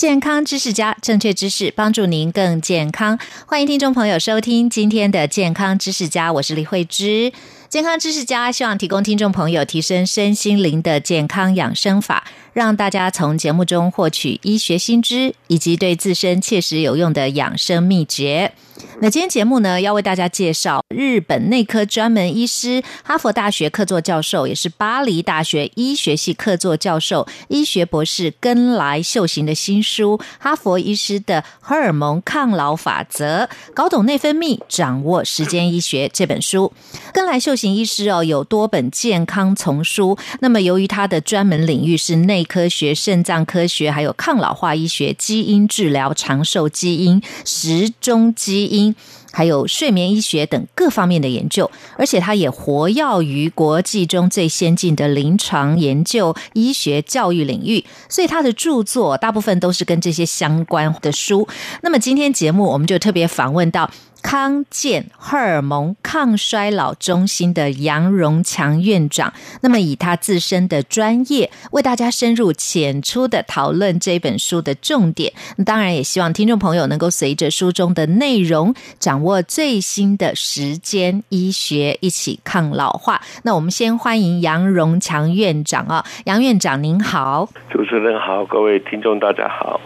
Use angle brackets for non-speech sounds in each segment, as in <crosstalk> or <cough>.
健康知识家，正确知识帮助您更健康。欢迎听众朋友收听今天的健康知识家，我是李慧芝。健康知识家希望提供听众朋友提升身心灵的健康养生法，让大家从节目中获取医学新知，以及对自身切实有用的养生秘诀。那今天节目呢，要为大家介绍日本内科专门医师、哈佛大学客座教授，也是巴黎大学医学系客座教授、医学博士根来秀行的新书《哈佛医师的荷尔蒙抗老法则：搞懂内分泌，掌握时间医学》这本书。根来秀行医师哦，有多本健康丛书。那么，由于他的专门领域是内科学、肾脏科学，还有抗老化医学、基因治疗、长寿基因、时钟基因。因还有睡眠医学等各方面的研究，而且他也活跃于国际中最先进的临床研究、医学教育领域，所以他的著作大部分都是跟这些相关的书。那么今天节目我们就特别访问到。康健荷尔蒙抗衰老中心的杨荣强院长，那么以他自身的专业，为大家深入浅出的讨论这本书的重点。当然，也希望听众朋友能够随着书中的内容，掌握最新的时间医学，一起抗老化。那我们先欢迎杨荣强院长啊，杨院长您好，主持人好，各位听众大家好。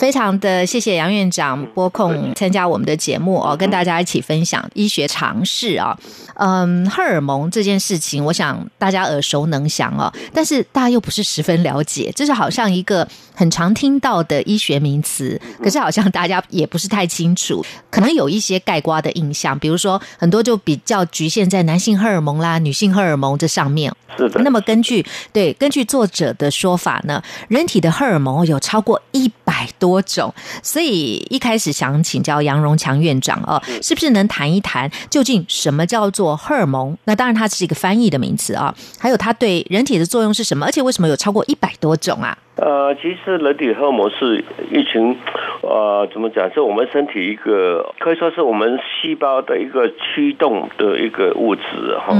非常的谢谢杨院长拨空参加我们的节目哦，跟大家一起分享医学常识啊。嗯，荷尔蒙这件事情，我想大家耳熟能详哦，但是大家又不是十分了解，这是好像一个很常听到的医学名词，可是好像大家也不是太清楚，可能有一些盖瓜的印象，比如说很多就比较局限在男性荷尔蒙啦、女性荷尔蒙这上面。是的。那么根据对根据作者的说法呢，人体的荷尔蒙有超过一百多种，所以一开始想请教杨荣强院长哦，是不是能谈一谈究竟什么叫做荷尔蒙？那当然它是一个翻译的名词啊，还有它对人体的作用是什么？而且为什么有超过一百多种啊？呃，其实人体荷尔蒙是一群，呃，怎么讲？是我们身体一个可以说是我们细胞的一个驱动的一个物质哈。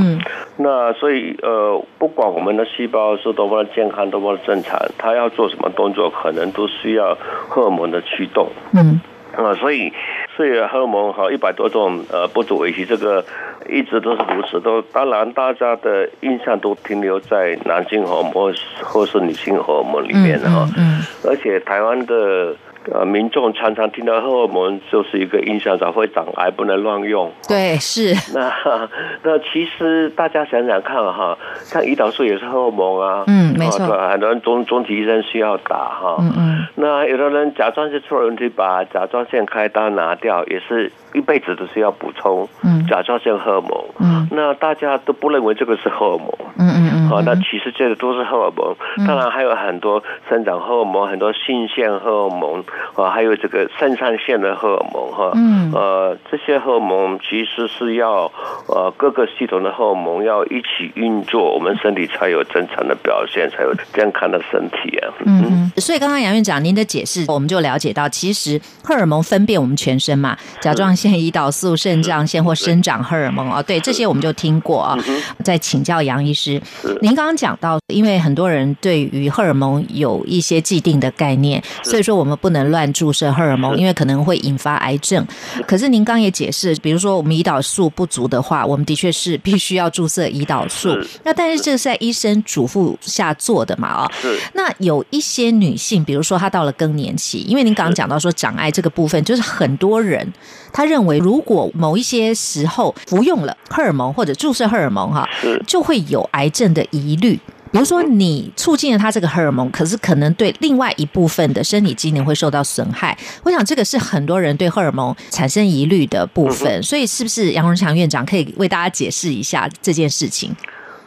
那所以呃，不管我们的细胞是多么的健康，多么的正常，它要做什么动作，可能都需要荷尔蒙的驱动。嗯。啊，所以所以荷尔蒙哈一百多种，呃，不足为奇，这个一直都是如此。都当然，大家的印象都停留在男性荷尔蒙或是女性荷尔蒙里面哈。嗯。而且台湾的。呃，民众常常听到荷尔蒙就是一个影响，早会长癌，不能乱用。对，是。<laughs> 那 <laughs> 那其实大家想想看哈，像胰岛素也是荷尔蒙啊。嗯，没错。很多人中中体医生需要打哈。嗯嗯。那有的人甲状腺出了问题，把甲状腺开刀拿掉，也是一辈子都是要补充甲状腺荷尔蒙。嗯。那大家都不认为这个是荷尔蒙。嗯嗯嗯。啊，那其实这个都是荷尔蒙。当然还有很多生长荷尔蒙，很多性腺荷尔蒙。啊，还有这个肾上腺的荷尔蒙哈，嗯，呃，这些荷尔蒙其实是要呃各个系统的荷尔蒙要一起运作，我们身体才有正常的表现，才有健康的身体啊。嗯，所以刚刚杨院长您的解释，我们就了解到，其实荷尔蒙分辨我们全身嘛，甲状腺、胰岛素、肾脏腺或生长荷尔蒙哦，对，这些我们就听过啊。再请教杨医师，您刚刚讲到，因为很多人对于荷尔蒙有一些既定的概念，所以说我们不能。乱注射荷尔蒙，因为可能会引发癌症。可是您刚也解释，比如说我们胰岛素不足的话，我们的确是必须要注射胰岛素。那但是这是在医生嘱咐下做的嘛？啊，那有一些女性，比如说她到了更年期，因为您刚刚讲到说长癌这个部分，就是很多人他认为，如果某一些时候服用了荷尔蒙或者注射荷尔蒙，哈，就会有癌症的疑虑。比如说你促进了他这个荷尔蒙，可是可能对另外一部分的生理机能会受到损害。我想这个是很多人对荷尔蒙产生疑虑的部分，所以是不是杨荣强院长可以为大家解释一下这件事情？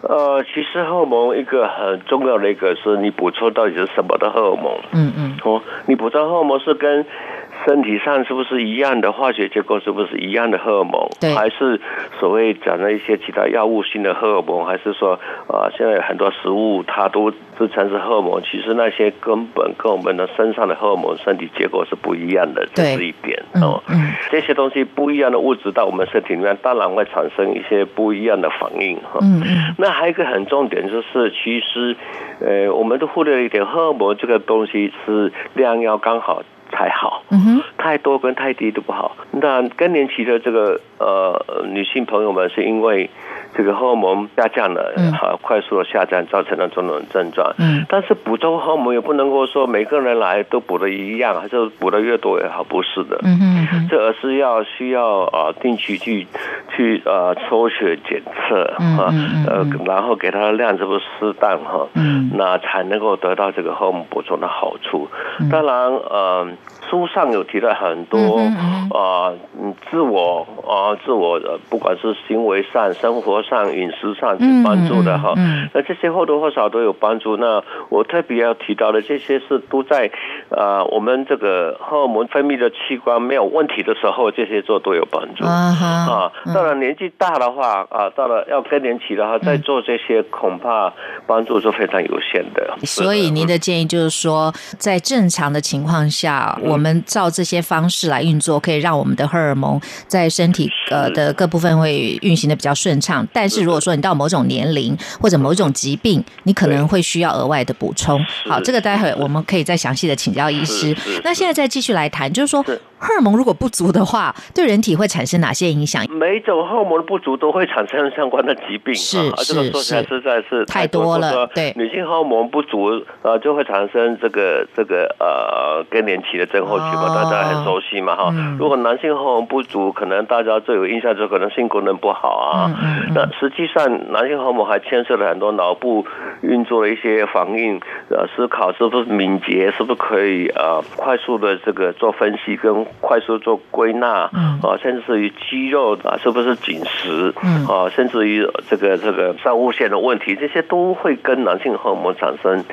呃，其实荷尔蒙一个很重要的一个是你补充到底是什么的荷尔蒙？嗯嗯，哦，你补充荷尔蒙是跟。身体上是不是一样的化学结构？是不是一样的荷尔蒙？对，还是所谓讲的一些其他药物性的荷尔蒙？还是说，啊，现在很多食物它都自称是荷尔蒙，其实那些根本跟我们的身上的荷尔蒙身体结构是不一样的，这是一点哦。这些东西不一样的物质到我们身体里面，当然会产生一些不一样的反应哈。嗯嗯。那还有一个很重点就是，其实，呃，我们都忽略了一点，荷尔蒙这个东西是量要刚好。才好，太多跟太低都不好。那更年期的这个呃女性朋友们，是因为。这个荷尔蒙下降了，哈，快速的下降造成了种种症状。嗯，但是补充荷尔蒙也不能够说每个人来都补的一样，还是补的越多越好，不是的。嗯嗯这而是要需要啊定期去去呃抽血检测哈，呃，然后给他的量是不是适当哈，嗯，那才能够得到这个荷尔蒙补充的好处。当然，呃，书上有提到很多啊，自我啊，自我的不管是行为上、生活。上饮食上去帮助的哈，那这些或多或少都有帮助。那我特别要提到的这些是都在啊，我们这个荷尔蒙分泌的器官没有问题的时候，这些做都有帮助啊。到了年纪大的话啊，到了要更年期的话，再做这些恐怕帮助是非常有限的。所以您的建议就是说，在正常的情况下，我们照这些方式来运作，可以让我们的荷尔蒙在身体呃的各部分会运行的比较顺畅。但是如果说你到某种年龄或者某种疾病，你可能会需要额外的补充。好，这个待会我们可以再详细的请教医师。那现在再继续来谈，就是说。荷尔蒙如果不足的话，对人体会产生哪些影响？每种荷尔蒙的不足都会产生相关的疾病。是这个说起来实在是太多了。对，女性荷尔蒙不足呃，就会产生这个这个呃更年期的症候群嘛，大家很熟悉嘛哈。如果男性荷尔蒙不足，可能大家最有印象就可能性功能不好啊。那实际上，男性荷尔蒙还牵涉了很多脑部运作的一些反应，呃，思考是不是敏捷，是不是可以呃快速的这个做分析跟。快速做归纳，啊，甚至于肌肉啊，是不是紧实，啊，甚至于这个这个上物线的问题，这些都会跟男性荷尔蒙产生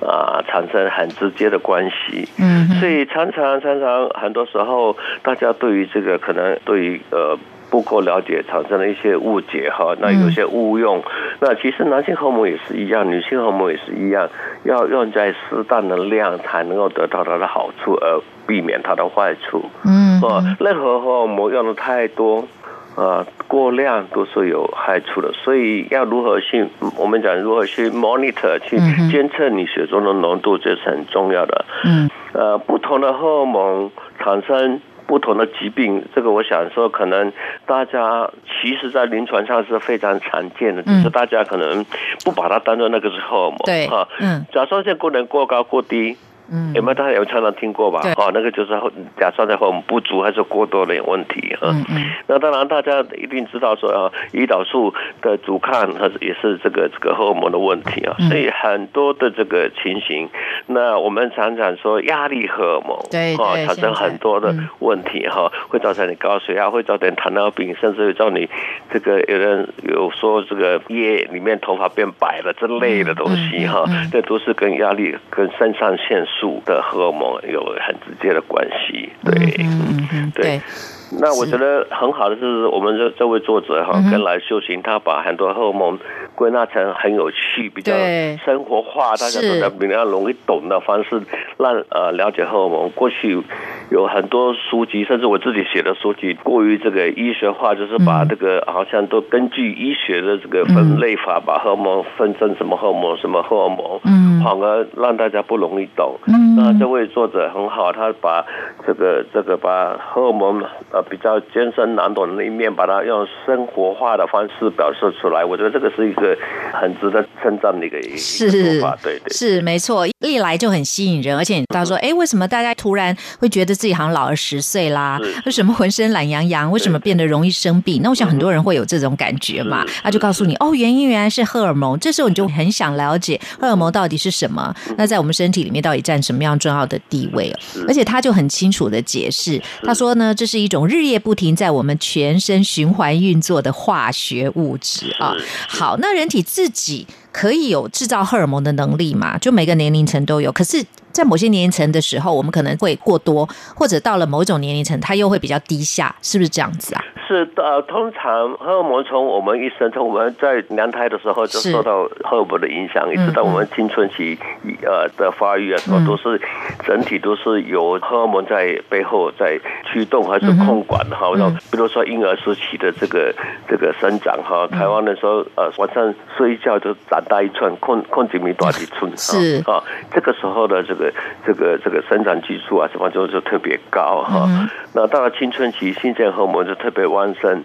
啊，产生很直接的关系。嗯，所以常常常常很多时候，大家对于这个可能对于呃。不够了解，产生了一些误解哈。那有些误用，那其实男性荷尔蒙也是一样，女性荷尔蒙也是一样，要用在适当的量，才能够得到它的好处，而避免它的坏处。嗯，啊，任何荷尔蒙用的太多，啊，过量都是有害处的。所以要如何去，我们讲如何去 monitor，去监测你血中的浓度，这是很重要的。嗯，呃，不同的荷尔蒙产生。不同的疾病，这个我想说，可能大家其实，在临床上是非常常见的，只是大家可能不把它当做那个是荷尔蒙，对哈，嗯，甲状腺功能过高过低。嗯，有没有大家有常常听过吧？哦，那个就是甲状腺荷尔蒙不足还是过多的问题哈。嗯嗯。那当然，大家一定知道说啊，胰岛素的阻抗它也是这个这个荷尔蒙的问题啊。所以很多的这个情形，那我们常常说压力荷尔蒙，对对，产生很多的问题哈，会造成你高血压，会造成糖尿病，甚至会造你这个有人有说这个夜里面头发变白了之类的东西哈，这都是跟压力跟肾上腺素。素的荷尔蒙有很直接的关系，对，对。<laughs> 那我觉得很好的是，我们这这位作者哈，跟来修行，他把很多荷尔蒙归纳成很有趣、比较生活化，大家都在比较容易懂的方式，让呃了解荷尔蒙。过去有很多书籍，甚至我自己写的书籍，过于这个医学化，就是把这个好像都根据医学的这个分类法，把荷尔蒙分成什么荷尔蒙、什么荷尔蒙，嗯，反而让大家不容易懂。嗯，那这位作者很好，他把这个这个把荷尔蒙。呃，比较艰深难懂的那一面，把它用生活化的方式表示出来，我觉得这个是一个很值得称赞的一个是法，对对，是没错，历来就很吸引人，而且他说，哎，为什么大家突然会觉得自己好像老了十岁啦，为什么浑身懒洋洋？为什么变得容易生病？那我想很多人会有这种感觉嘛，他就告诉你哦，原因原来是荷尔蒙。这时候你就很想了解荷尔蒙到底是什么，那在我们身体里面到底占什么样重要的地位？而且他就很清楚的解释，他说呢，这是一种日夜不停在我们全身循环运作的化学物质啊。好，那人体自己。可以有制造荷尔蒙的能力嘛？就每个年龄层都有，可是。在某些年龄层的时候，我们可能会过多，或者到了某一种年龄层，它又会比较低下，是不是这样子啊？是的，通常荷尔蒙从我们一生，从我们在娘胎的时候就受到荷尔蒙的影响，一直到我们青春期呃的发育啊，什么都是整体都是由荷尔蒙在背后在驱动还是控管哈。然后比如说婴儿时期的这个这个生长哈，台湾的时候呃晚上睡一觉就长大一寸，控控几米多几寸是啊，这个时候的这个。这个这个生长激素啊，什么就就特别高哈。那到了青春期，性腺荷尔蒙就特别旺盛，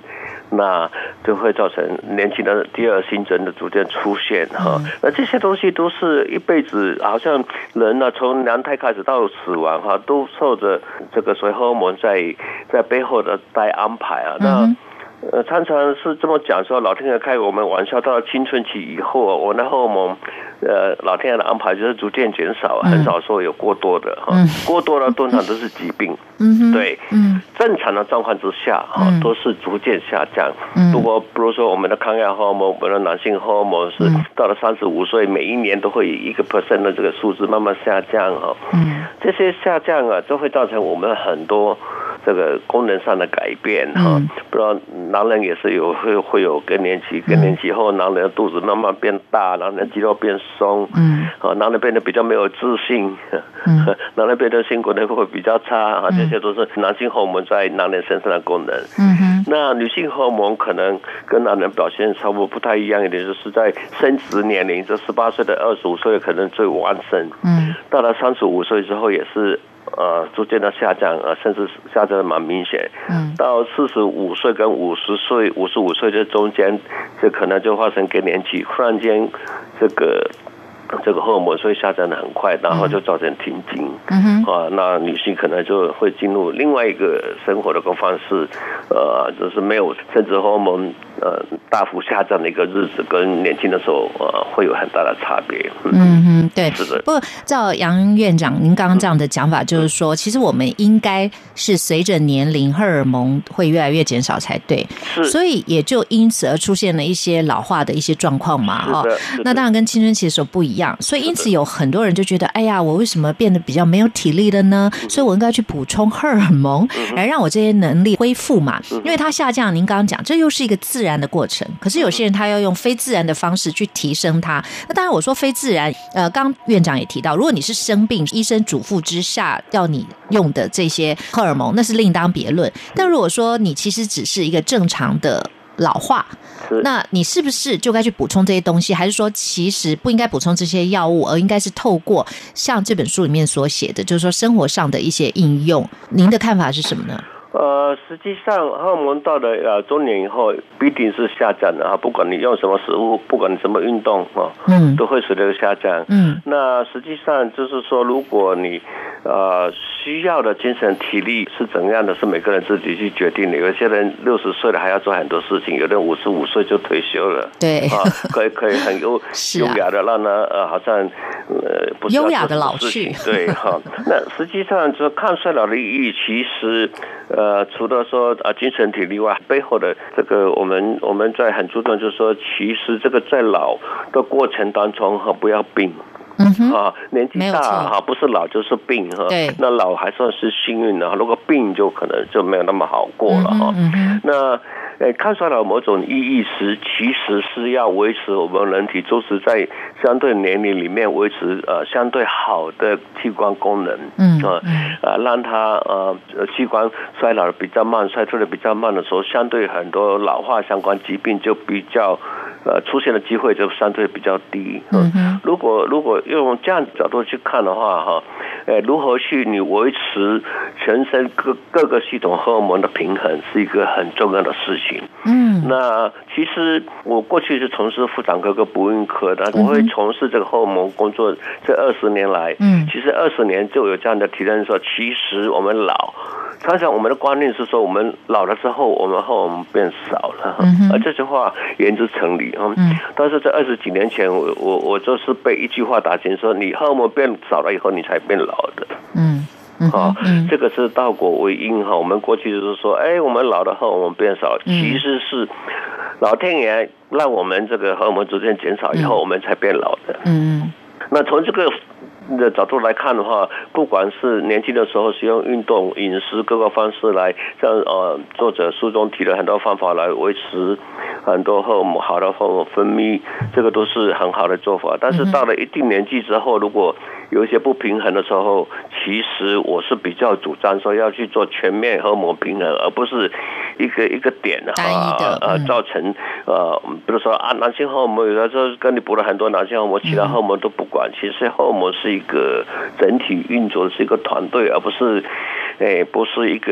那就会造成年轻的第二性征的逐渐出现哈。那这些东西都是一辈子，好像人呢从娘胎开始到死亡哈，都受着这个所谓荷尔蒙在在背后的在安排啊。那呃，常常是这么讲说，老天爷开我们玩笑，到了青春期以后，我那荷尔蒙。呃，老天爷的安排就是逐渐减少，很少说有过多的哈，过多的通常都是疾病。嗯。对，嗯，正常的状况之下哈，都是逐渐下降。嗯，如果比如说我们的抗压荷尔蒙，我们的男性荷尔蒙是到了三十五岁，每一年都会以一个 percent 的这个数字慢慢下降哈。嗯，这些下降啊，就会造成我们很多这个功能上的改变哈。不知道男人也是有会会有更年期，更年期后男人的肚子慢慢变大，男人肌肉变。松，嗯，啊，男人变得比较没有自信，嗯，<laughs> 男人变得性功能会比较差啊，这些都是男性荷尔蒙在男人身上的功能，嗯哼，那女性荷尔蒙可能跟男人表现差不多不太一样一点，就是在生殖年龄，这十八岁的二十五岁可能最旺盛，嗯，到了三十五岁之后也是。呃，逐渐的下降，呃，甚至下降的蛮明显。嗯，到四十五岁跟五十岁、五十五岁这中间，这可能就发生更年期，忽然间这个。这个荷尔蒙所以下降的很快，然后就造成停经，嗯啊，那女性可能就会进入另外一个生活的个方式，呃，就是没有甚至荷尔蒙呃大幅下降的一个日子，跟年轻的时候呃会有很大的差别。嗯哼，对，是的。不过照杨院长您刚刚这样的讲法，就是说，其实我们应该是随着年龄荷尔蒙会越来越减少才对，是，所以也就因此而出现了一些老化的一些状况嘛，哈。那当然跟青春期的时候不一样。所以，因此有很多人就觉得，哎呀，我为什么变得比较没有体力了呢？所以我应该去补充荷尔蒙，来让我这些能力恢复嘛。因为它下降，您刚刚讲，这又是一个自然的过程。可是有些人他要用非自然的方式去提升它。那当然，我说非自然，呃，刚院长也提到，如果你是生病，医生嘱咐之下要你用的这些荷尔蒙，那是另当别论。但如果说你其实只是一个正常的。老化，那你是不是就该去补充这些东西？还是说其实不应该补充这些药物，而应该是透过像这本书里面所写的，就是说生活上的一些应用？您的看法是什么呢？呃，实际上荷尔蒙到了呃中年以后，必定是下降的啊！不管你用什么食物，不管你什么运动哈，嗯，都会随着下降。嗯，那实际上就是说，如果你呃需要的精神体力是怎样的，是每个人自己去决定的。有些人六十岁了还要做很多事情，有的人五十五岁就退休了。对，啊，可以可以很优 <laughs> 优雅的让他呃好像呃不优雅的老去。<laughs> 对哈，那实际上就抗衰老的意义其实。呃，呃除了说啊精神体力外，背后的这个我们我们在很注重，就是说，其实这个在老的过程当中哈，不要病，啊，年纪大哈，不是老就是病哈。对，那老还算是幸运的，如果病就可能就没有那么好过了哈。嗯那。呃，抗衰老某种意义是，其实是要维持我们人体就是在相对年龄里面维持呃相对好的器官功能，嗯啊啊，让它呃器官衰老的比较慢，衰退的比较慢的时候，相对很多老化相关疾病就比较呃出现的机会就相对比较低。嗯如果如果用这样角度去看的话，哈。呃，如何去你维持全身各各个系统荷尔蒙的平衡，是一个很重要的事情。嗯，那其实我过去是从事妇产科跟不孕科的，我会从事这个荷尔蒙工作这二十年来，嗯，其实二十年就有这样的体验说，其实我们老。常常我们的观念是说，我们老了之后，我们荷尔蒙变少了，而这句话言之成理啊。但是在二十几年前，我我我就是被一句话打醒，说你荷尔蒙变少了以后，你才变老的。这个是倒果为因哈。我们过去就是说，哎，我们老了后我们变少，其实是老天爷让我们这个荷尔蒙逐渐减少以后，我们才变老的。嗯，那从这个。的角度来看的话，不管是年轻的时候使用运动、饮食各个方式来，像呃作者书中提了很多方法来维持很多荷尔蒙好的荷尔蒙分泌，这个都是很好的做法。但是到了一定年纪之后，如果有一些不平衡的时候，其实我是比较主张说要去做全面荷尔蒙平衡，而不是一个一个点的啊呃造成呃比如说啊男性荷尔蒙有的时候跟你补了很多男性荷尔蒙，其他荷尔蒙都不管。其实荷尔蒙是一个整体运作是一个团队，而不是诶不是一个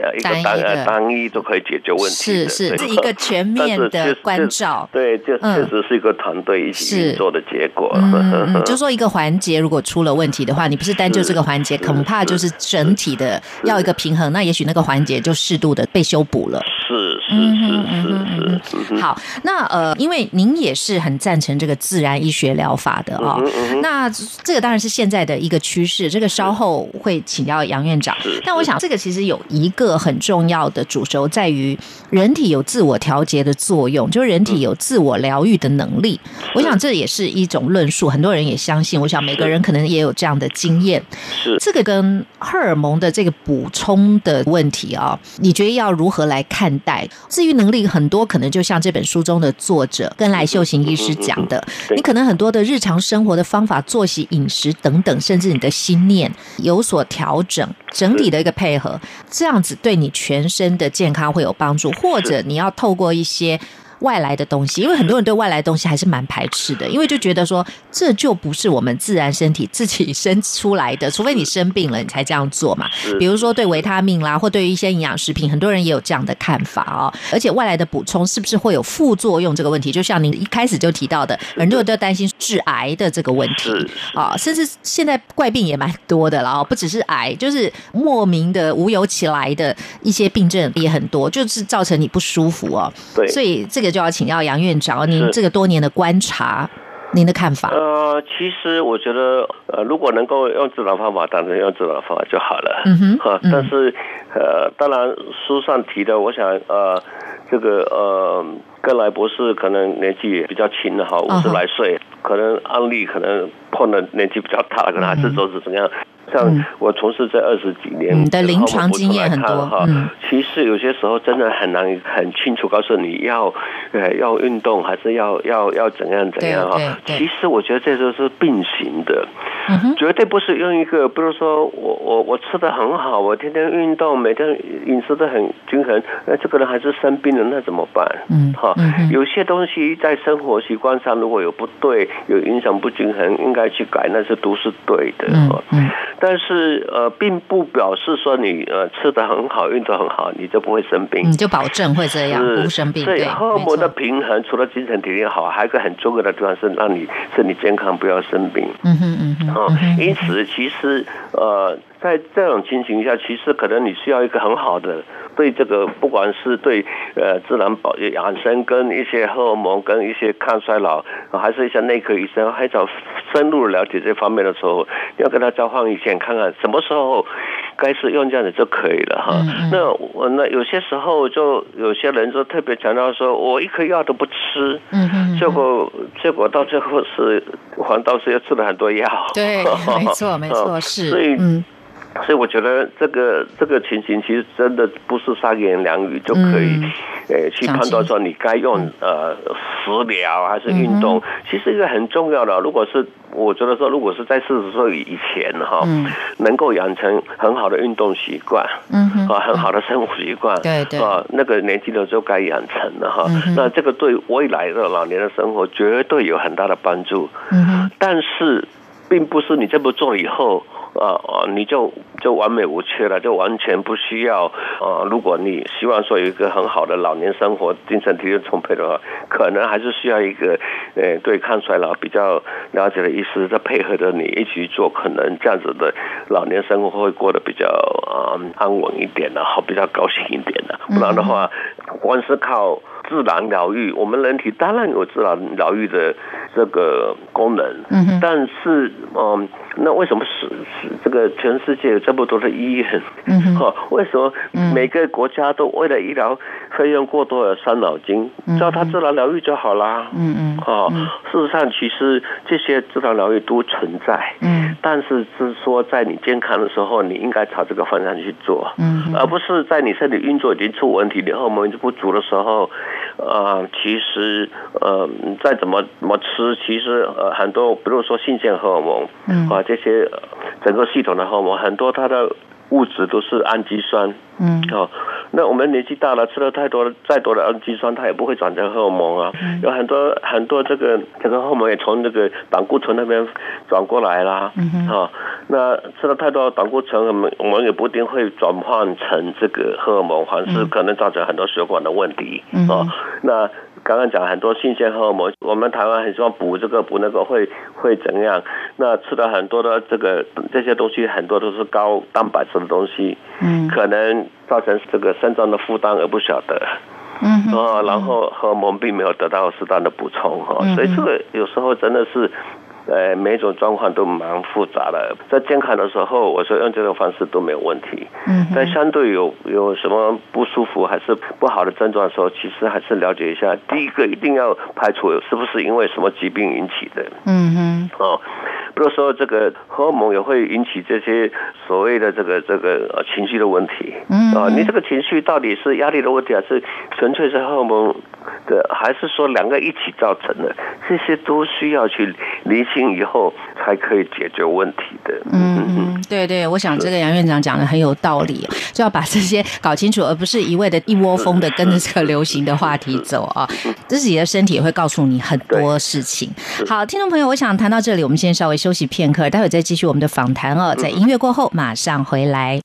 呃一个单单一都可以解决问题是是是一个全面的关照。对，就确实是一个团队一起运作的结果。嗯，<laughs> 就说一个环节如果。出了问题的话，你不是单就这个环节，恐怕就是整体的要一个平衡。那也许那个环节就适度的被修补了。是是是是是。好，那呃，因为您也是很赞成这个自然医学疗法的啊。那这个当然是现在的一个趋势。这个稍后会请教杨院长。但我想，这个其实有一个很重要的主轴，在于人体有自我调节的作用，就是人体有自我疗愈的能力。我想这也是一种论述，很多人也相信。我想每个人可能。也有这样的经验，是这个跟荷尔蒙的这个补充的问题啊，你觉得要如何来看待？自愈能力很多，可能就像这本书中的作者跟来秀行医师讲的，你可能很多的日常生活的方法、作息、饮食等等，甚至你的心念有所调整，整体的一个配合，这样子对你全身的健康会有帮助，或者你要透过一些。外来的东西，因为很多人对外来的东西还是蛮排斥的，因为就觉得说这就不是我们自然身体自己生出来的，<laughs> 除非你生病了你才这样做嘛。比如说对维他命啦，或对于一些营养食品，很多人也有这样的看法哦。而且外来的补充是不是会有副作用这个问题，就像您一开始就提到的，很多人都担心致癌的这个问题啊，甚至现在怪病也蛮多的了哦，不只是癌，就是莫名的无由起来的一些病症也很多，就是造成你不舒服哦。对，所以这个。就要请教杨院长，您这个多年的观察，您的看法？呃，其实我觉得，呃，如果能够用自然方法，当然用自然方法就好了。嗯哼，哈，但是，呃，当然书上提的，我想，呃，这个，呃，格莱博士可能年纪比较轻的哈，五十来岁，可能案例可能碰的年纪比较大，可能还是说是怎么样。像我从事这二十几年，的临床经验很多哈。其实有些时候真的很难很清楚告诉你要，呃，要运动还是要要要怎样怎样哈。其实我觉得这都是并行的，绝对不是用一个，不是说我我我吃的很好，我天天运动，每天饮食都很均衡，那这个人还是生病了，那怎么办？嗯，哈，有些东西在生活习惯上如果有不对，有影响不均衡，应该去改，那是都是对的。嗯。但是呃，并不表示说你呃吃的很好，运动很好，你就不会生病。你就保证会这样不生病。所以荷尔蒙的平衡，除了精神体力好，还有一个很重要的地方是让你身体健康，不要生病。嗯哼嗯哼。啊，因此其实呃。在这种情形下，其实可能你需要一个很好的对这个，不管是对呃自然保养生跟一些荷尔蒙跟一些抗衰老，还是一些内科医生，还找深入了解这方面的时候，要跟他交换意见，看看什么时候该是用这样子就可以了哈。那我那有些时候就有些人就特别强调说，我一颗药都不吃，嗯结果结果到最后是反倒是又吃了很多药。对，没错没错 <laughs> 是，所以嗯。所以我觉得这个这个情形其实真的不是三言两语就可以，呃，去判断说你该用呃食疗还是运动。其实一个很重要的，如果是我觉得说，如果是在四十岁以前哈，能够养成很好的运动习惯，嗯啊，很好的生活习惯，对对啊，那个年纪的时候该养成了哈。那这个对未来的老年的生活绝对有很大的帮助。嗯但是并不是你这么做以后。啊啊，你就就完美无缺了，就完全不需要啊。如果你希望说有一个很好的老年生活，精神体力充沛的话，可能还是需要一个呃对抗衰老比较了解的医师在配合着你一起做，可能这样子的老年生活会过得比较啊安稳一点的，好比较高兴一点的。不然的话，光是靠。自然疗愈，我们人体当然有自然疗愈的这个功能，嗯但是，嗯，那为什么是是这个全世界有这么多的医院？嗯哈，为什么每个国家都为了医疗费用过多而伤脑筋？叫他自然疗愈就好啦。嗯嗯，哈，事实上，其实这些自然疗愈都存在。嗯，但是是说，在你健康的时候，你应该朝这个方向去做。嗯，而不是在你身体运作已经出问题，你荷尔蒙不足的时候。呃，其实呃，再怎么怎么吃，其实呃，很多，比如说性腺荷尔蒙，嗯，啊，这些整个系统的荷尔蒙，很多它的物质都是氨基酸，嗯，哦，那我们年纪大了，吃了太多再多的氨基酸，它也不会转成荷尔蒙啊，有很多很多这个这个荷尔蒙也从那个胆固醇那边转过来啦，嗯啊，那吃了太多胆固醇，我们我们也不一定会转换成这个荷尔蒙，反是可能造成很多血管的问题，啊。那刚刚讲很多新鲜荷尔蒙，我们台湾很希望补这个补那个，会会怎样？那吃了很多的这个这些东西，很多都是高蛋白质的东西，嗯，可能造成这个肾脏的负担而不晓得，嗯，啊，然后荷尔蒙并没有得到适当的补充哈，所以这个有时候真的是。呃，每种状况都蛮复杂的，在健康的时候，我说用这种方式都没有问题。嗯，但相对有有什么不舒服还是不好的症状的时候，其实还是了解一下。第一个一定要排除是不是因为什么疾病引起的。嗯哼，哦，比如说这个荷尔蒙也会引起这些所谓的这个这个呃情绪的问题。嗯，啊，你这个情绪到底是压力的问题，还是纯粹是荷尔蒙的，还是说两个一起造成的？这些都需要去理清。以后才可以解决问题的。嗯嗯，对对，我想这个杨院长讲的很有道理，就要把这些搞清楚，而不是一味的一窝蜂的跟着这个流行的话题走啊。自己的身体也会告诉你很多事情。好，听众朋友，我想谈到这里，我们先稍微休息片刻，待会再继续我们的访谈哦。在音乐过后，马上回来。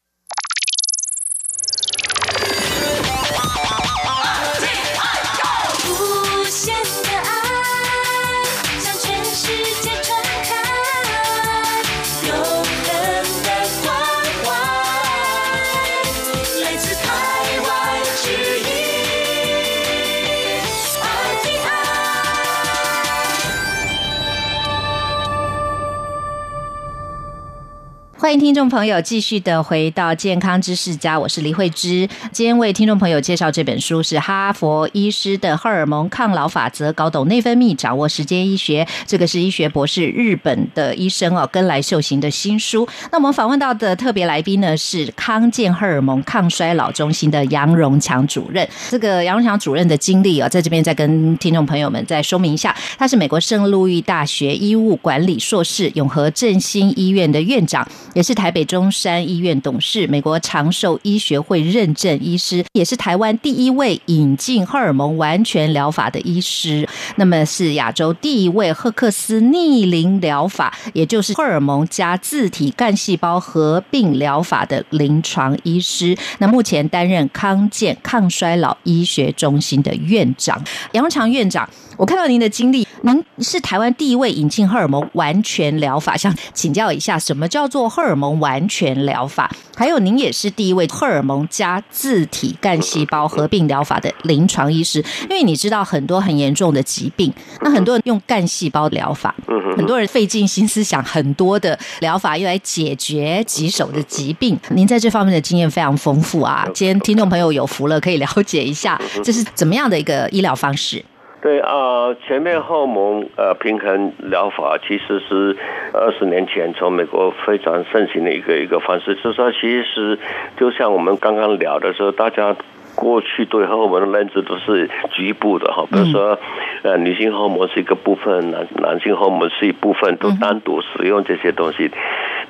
欢迎听众朋友继续的回到健康知识家，我是李慧芝。今天为听众朋友介绍这本书是哈佛医师的荷尔蒙抗老法则，搞懂内分泌，掌握时间医学。这个是医学博士日本的医生哦，根来秀行的新书。那我们访问到的特别来宾呢是康健荷尔蒙抗衰老中心的杨荣强主任。这个杨荣强主任的经历啊，在这边再跟听众朋友们再说明一下。他是美国圣路易大学医务管理硕士，永和振兴医院的院长。也是台北中山医院董事，美国长寿医学会认证医师，也是台湾第一位引进荷尔蒙完全疗法的医师。那么是亚洲第一位赫克斯逆龄疗法，也就是荷尔蒙加自体干细胞合并疗法的临床医师。那目前担任康健抗衰老医学中心的院长，杨长院长。我看到您的经历，您是台湾第一位引进荷尔蒙完全疗法，想请教一下，什么叫做荷尔蒙完全疗法？还有，您也是第一位荷尔蒙加自体干细胞合并疗法的临床医师。因为你知道很多很严重的疾病，那很多人用干细胞疗法，很多人费尽心思想很多的疗法，用来解决棘手的疾病。您在这方面的经验非常丰富啊！今天听众朋友有福了，可以了解一下这是怎么样的一个医疗方式。对啊，前面荷尔蒙呃平衡疗法其实是二十年前从美国非常盛行的一个一个方式，就是说其实就像我们刚刚聊的时候，大家过去对荷尔蒙的认知都是局部的哈，比如说呃女性荷尔蒙是一个部分，男男性荷尔蒙是一部分，都单独使用这些东西。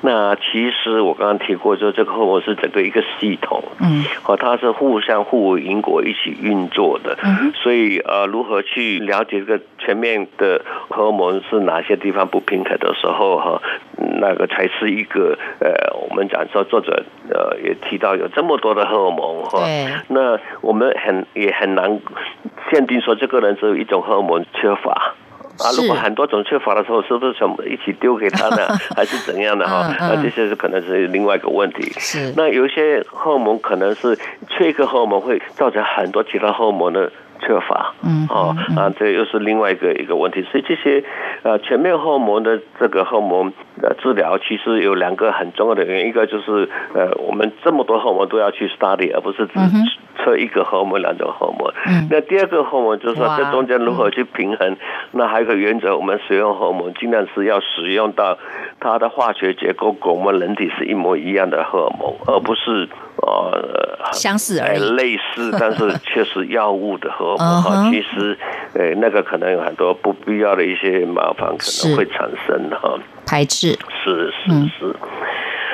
那其实我刚刚提过，就这个荷尔蒙是整个一个系统，嗯，和它是互相互为因果一起运作的，嗯，所以呃，如何去了解这个全面的荷尔蒙是哪些地方不平衡的时候，哈，那个才是一个呃，我们讲说作者呃也提到有这么多的荷尔蒙哈，那我们很也很难限定说这个人只有一种荷尔蒙缺乏。啊，如果很多种缺乏的时候，是不是全部一起丢给他呢？<laughs> 还是怎样的哈？那这些是可能是另外一个问题。是，那有一些荷尔蒙可能是缺一个荷尔蒙会造成很多其他荷尔蒙的。缺乏，嗯，哦，啊，这又是另外一个一个问题。所以这些，呃，全面荷尔蒙的这个荷尔蒙的治疗，其实有两个很重要的原因，一个就是，呃，我们这么多荷尔蒙都要去 study，而不是只测一个荷尔蒙、两种荷尔蒙。那第二个荷尔蒙就是说，这中间如何去平衡？那还有一个原则，我们使用荷尔蒙尽量是要使用到它的化学结构跟我们人体是一模一样的荷尔蒙，而不是。呃，相似而已，类似，<laughs> 但是却是药物的荷尔蒙哈。其实，呃，那个可能有很多不必要的一些麻烦可能会产生哈。排斥是是是。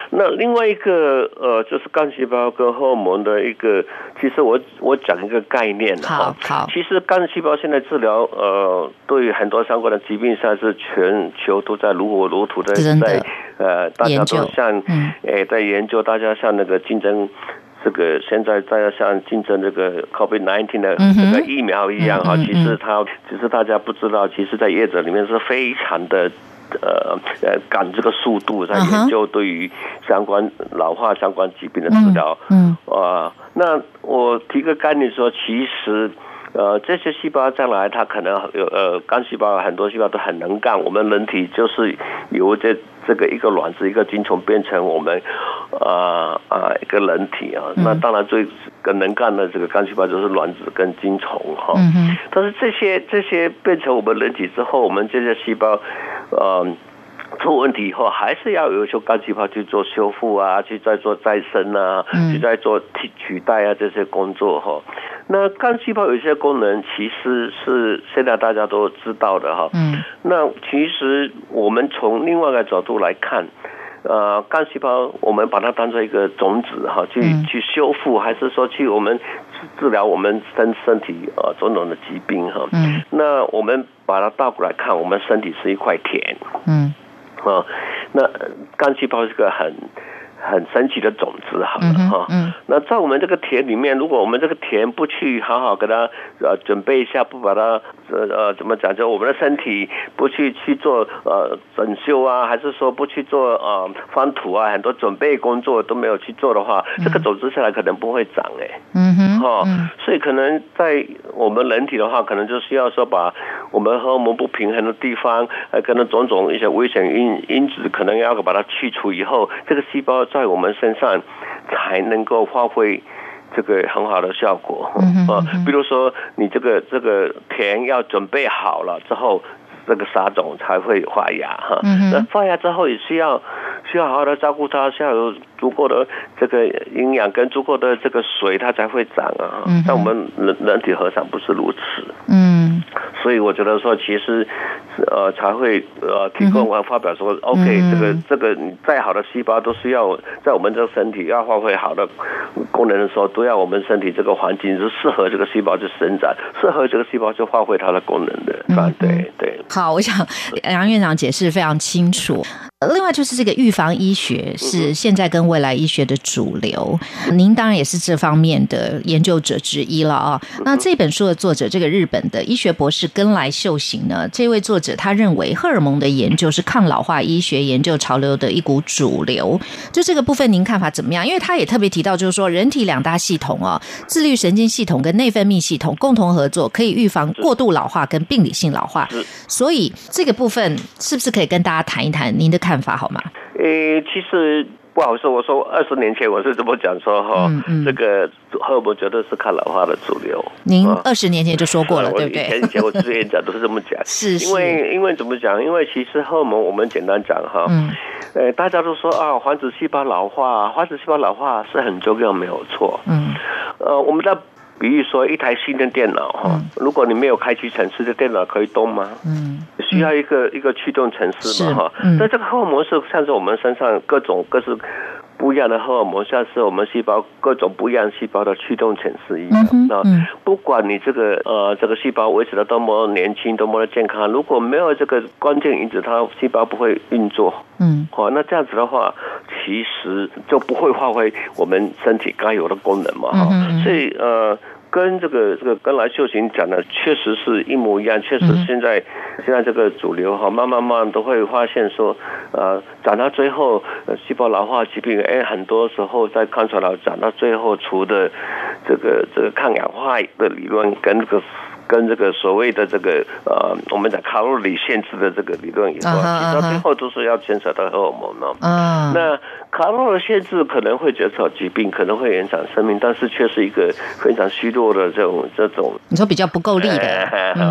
那另外一个呃，就是干细胞跟荷尔蒙的一个，其实我我讲一个概念哈。好，其实干细胞现在治疗呃，对于很多相关的疾病，现在是全球都在如火如荼的在呃，大家都像诶在研究，大家像那个竞争这个现在大家像竞争这个 COVID nineteen 的这个疫苗一样哈。其实它其实大家不知道，其实在业者里面是非常的。呃呃，赶这个速度在研究对于相关老化相关疾病的治疗，嗯啊，那我提个概念说，其实呃这些细胞将来它可能有呃干细胞很多细胞都很能干，我们人体就是由这这个一个卵子一个精虫变成我们啊啊一个人体啊，那当然最更能干的这个干细胞就是卵子跟精虫哈，但是这些这些变成我们人体之后，我们这些细胞。嗯，出问题以后还是要有些干细胞去做修复啊，去再做再生啊，去再做替取代啊这些工作哈。那干细胞有一些功能其实是现在大家都知道的哈。嗯。那其实我们从另外一个角度来看，呃，干细胞我们把它当做一个种子哈，去去修复，还是说去我们治疗我们身身体呃种种的疾病哈。嗯。那我们。把它倒过来看，我们身体是一块田，嗯，啊，那肝细胞是个很。很神奇的种子，好了哈。嗯那在我们这个田里面，如果我们这个田不去好好给它呃准备一下，不把它呃呃怎么讲，就我们的身体不去去做呃整修啊，还是说不去做呃翻土啊，很多准备工作都没有去做的话，这个种子下来可能不会长哎。嗯哼。哈，所以可能在我们人体的话，可能就需要说把我们荷尔蒙不平衡的地方，呃，可能种种一些危险因因子，可能要把它去除以后，这个细胞。在我们身上才能够发挥这个很好的效果啊！比如说，你这个这个田要准备好了之后，这个沙种才会发芽哈。那发芽之后也需要需要好好的照顾它，需要有足够的这个营养跟足够的这个水，它才会长啊。但我们人人体何尝不是如此？嗯，所以我觉得说，其实。呃，才会呃提供完发表说，OK，这个这个你再好的细胞都是要在我们这个身体要发挥好的功能的时候，都要我们身体这个环境是适合这个细胞去生长，适合这个细胞去发挥它的功能的，啊，对对。好，我想杨院长解释非常清楚。另外就是这个预防医学是现在跟未来医学的主流，您当然也是这方面的研究者之一了啊。那这本书的作者，这个日本的医学博士根来秀行呢，这位作者他认为荷尔蒙的研究是抗老化医学研究潮流的一股主流。就这个部分，您看法怎么样？因为他也特别提到，就是说人体两大系统啊，自律神经系统跟内分泌系统共同合作，可以预防过度老化跟病理性老化。所以这个部分是不是可以跟大家谈一谈您的？看法好吗？诶，其实不好说。我说二十年前我是怎么讲说哈，这个荷尔蒙绝对是抗老化的主流。您二十年前就说过了，对不对？以前我之前讲都是这么讲，<laughs> 是因为因为怎么讲？因为其实荷尔蒙我们简单讲哈，呃，大家都说啊，黄子细胞老化，黄子细胞老化是很重要，没有错。嗯，呃，我们在。比如说一台新的电脑哈，如果你没有开启程式，的电脑可以动吗？嗯，需要一个一个驱动程式嘛哈。那这个荷尔蒙是像是我们身上各种各式不一样的荷尔蒙，像是我们细胞各种不一样细胞的驱动程式一样。那不管你这个呃这个细胞维持的多么年轻，多么的健康，如果没有这个关键因子，它细胞不会运作。嗯，好，那这样子的话，其实就不会发挥我们身体该有的功能嘛。哈，所以呃。跟这个这个跟来秀琴讲的确实是一模一样，确实现在现在这个主流哈，慢慢慢都会发现说，呃，长到最后，细胞老化疾病，哎，很多时候在抗衰老，长到最后，除的这个这个抗氧化的理论跟这个。跟这个所谓的这个呃，我们讲卡路里限制的这个理论有关系，到最后都是要牵扯到荷尔蒙嘛。嗯，那卡路里限制可能会减少疾病，可能会延长生命，但是却是一个非常虚弱的这种这种。你说比较不够力的，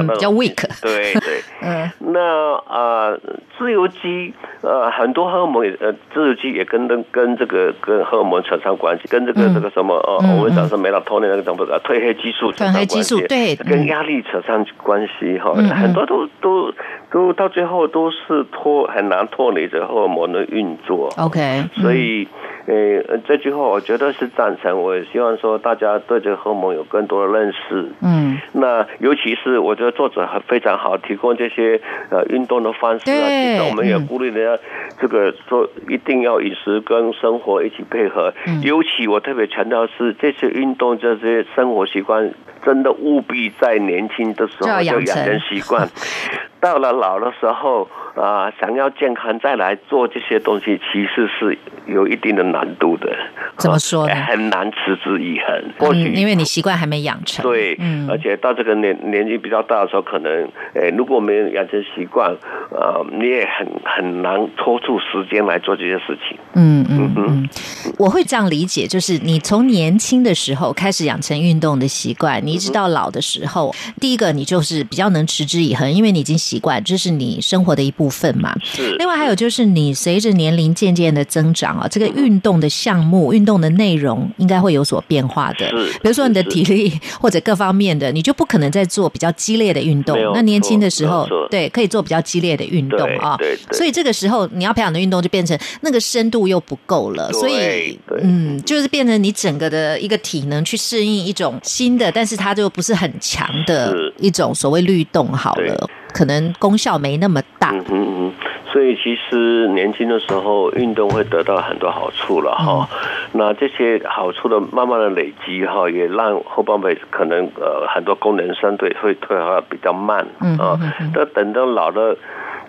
比较 weak。对 <laughs> 对。<laughs> 嗯。那啊，自由基呃，很多荷尔蒙呃，自由基也跟跟跟这个跟荷尔蒙扯上关系，跟这个这个什么呃，我们讲是梅拉托尼那个什么褪黑激素褪黑激素，对，跟压。力扯上关系哈，很多都都都到最后都是脱很难脱离这荷尔蒙的运作。OK，所以呃这句话我觉得是赞成。我也希望说大家对这个荷尔蒙有更多的认识。嗯，那尤其是我觉得作者非常好，提供这些呃运动的方式啊。其实我们也鼓励人家这个说一定要饮食跟生活一起配合。尤其我特别强调是这些运动这些生活习惯。真的务必在年轻的时候就养成习惯，<laughs> 到了老的时候啊，想要健康再来做这些东西，其实是有一定的难度的。怎么说呢？很难持之以恒。或许因为你习惯还没养成。对，嗯而且到这个年年纪比较大的时候，可能诶，如果没有养成习惯，啊，你也很很难抽出时间来做这些事情。嗯嗯嗯，我会这样理解，就是你从年轻的时候开始养成运动的习惯，你。一直到老的时候，第一个你就是比较能持之以恒，因为你已经习惯，这是你生活的一部分嘛。是。另外还有就是你随着年龄渐渐的增长啊，这个运动的项目、运动的内容应该会有所变化的。是。比如说你的体力或者各方面的，你就不可能再做比较激烈的运动。那年轻的时候，对，可以做比较激烈的运动啊。对。所以这个时候你要培养的运动就变成那个深度又不够了。所以，嗯，就是变成你整个的一个体能去适应一种新的，但是。它就不是很强的一种所谓律动，好了，可能功效没那么大。嗯嗯，所以其实年轻的时候运动会得到很多好处了哈。那这些好处的慢慢的累积哈，也让后半辈子可能呃很多功能相对会退化比较慢啊。那等到老了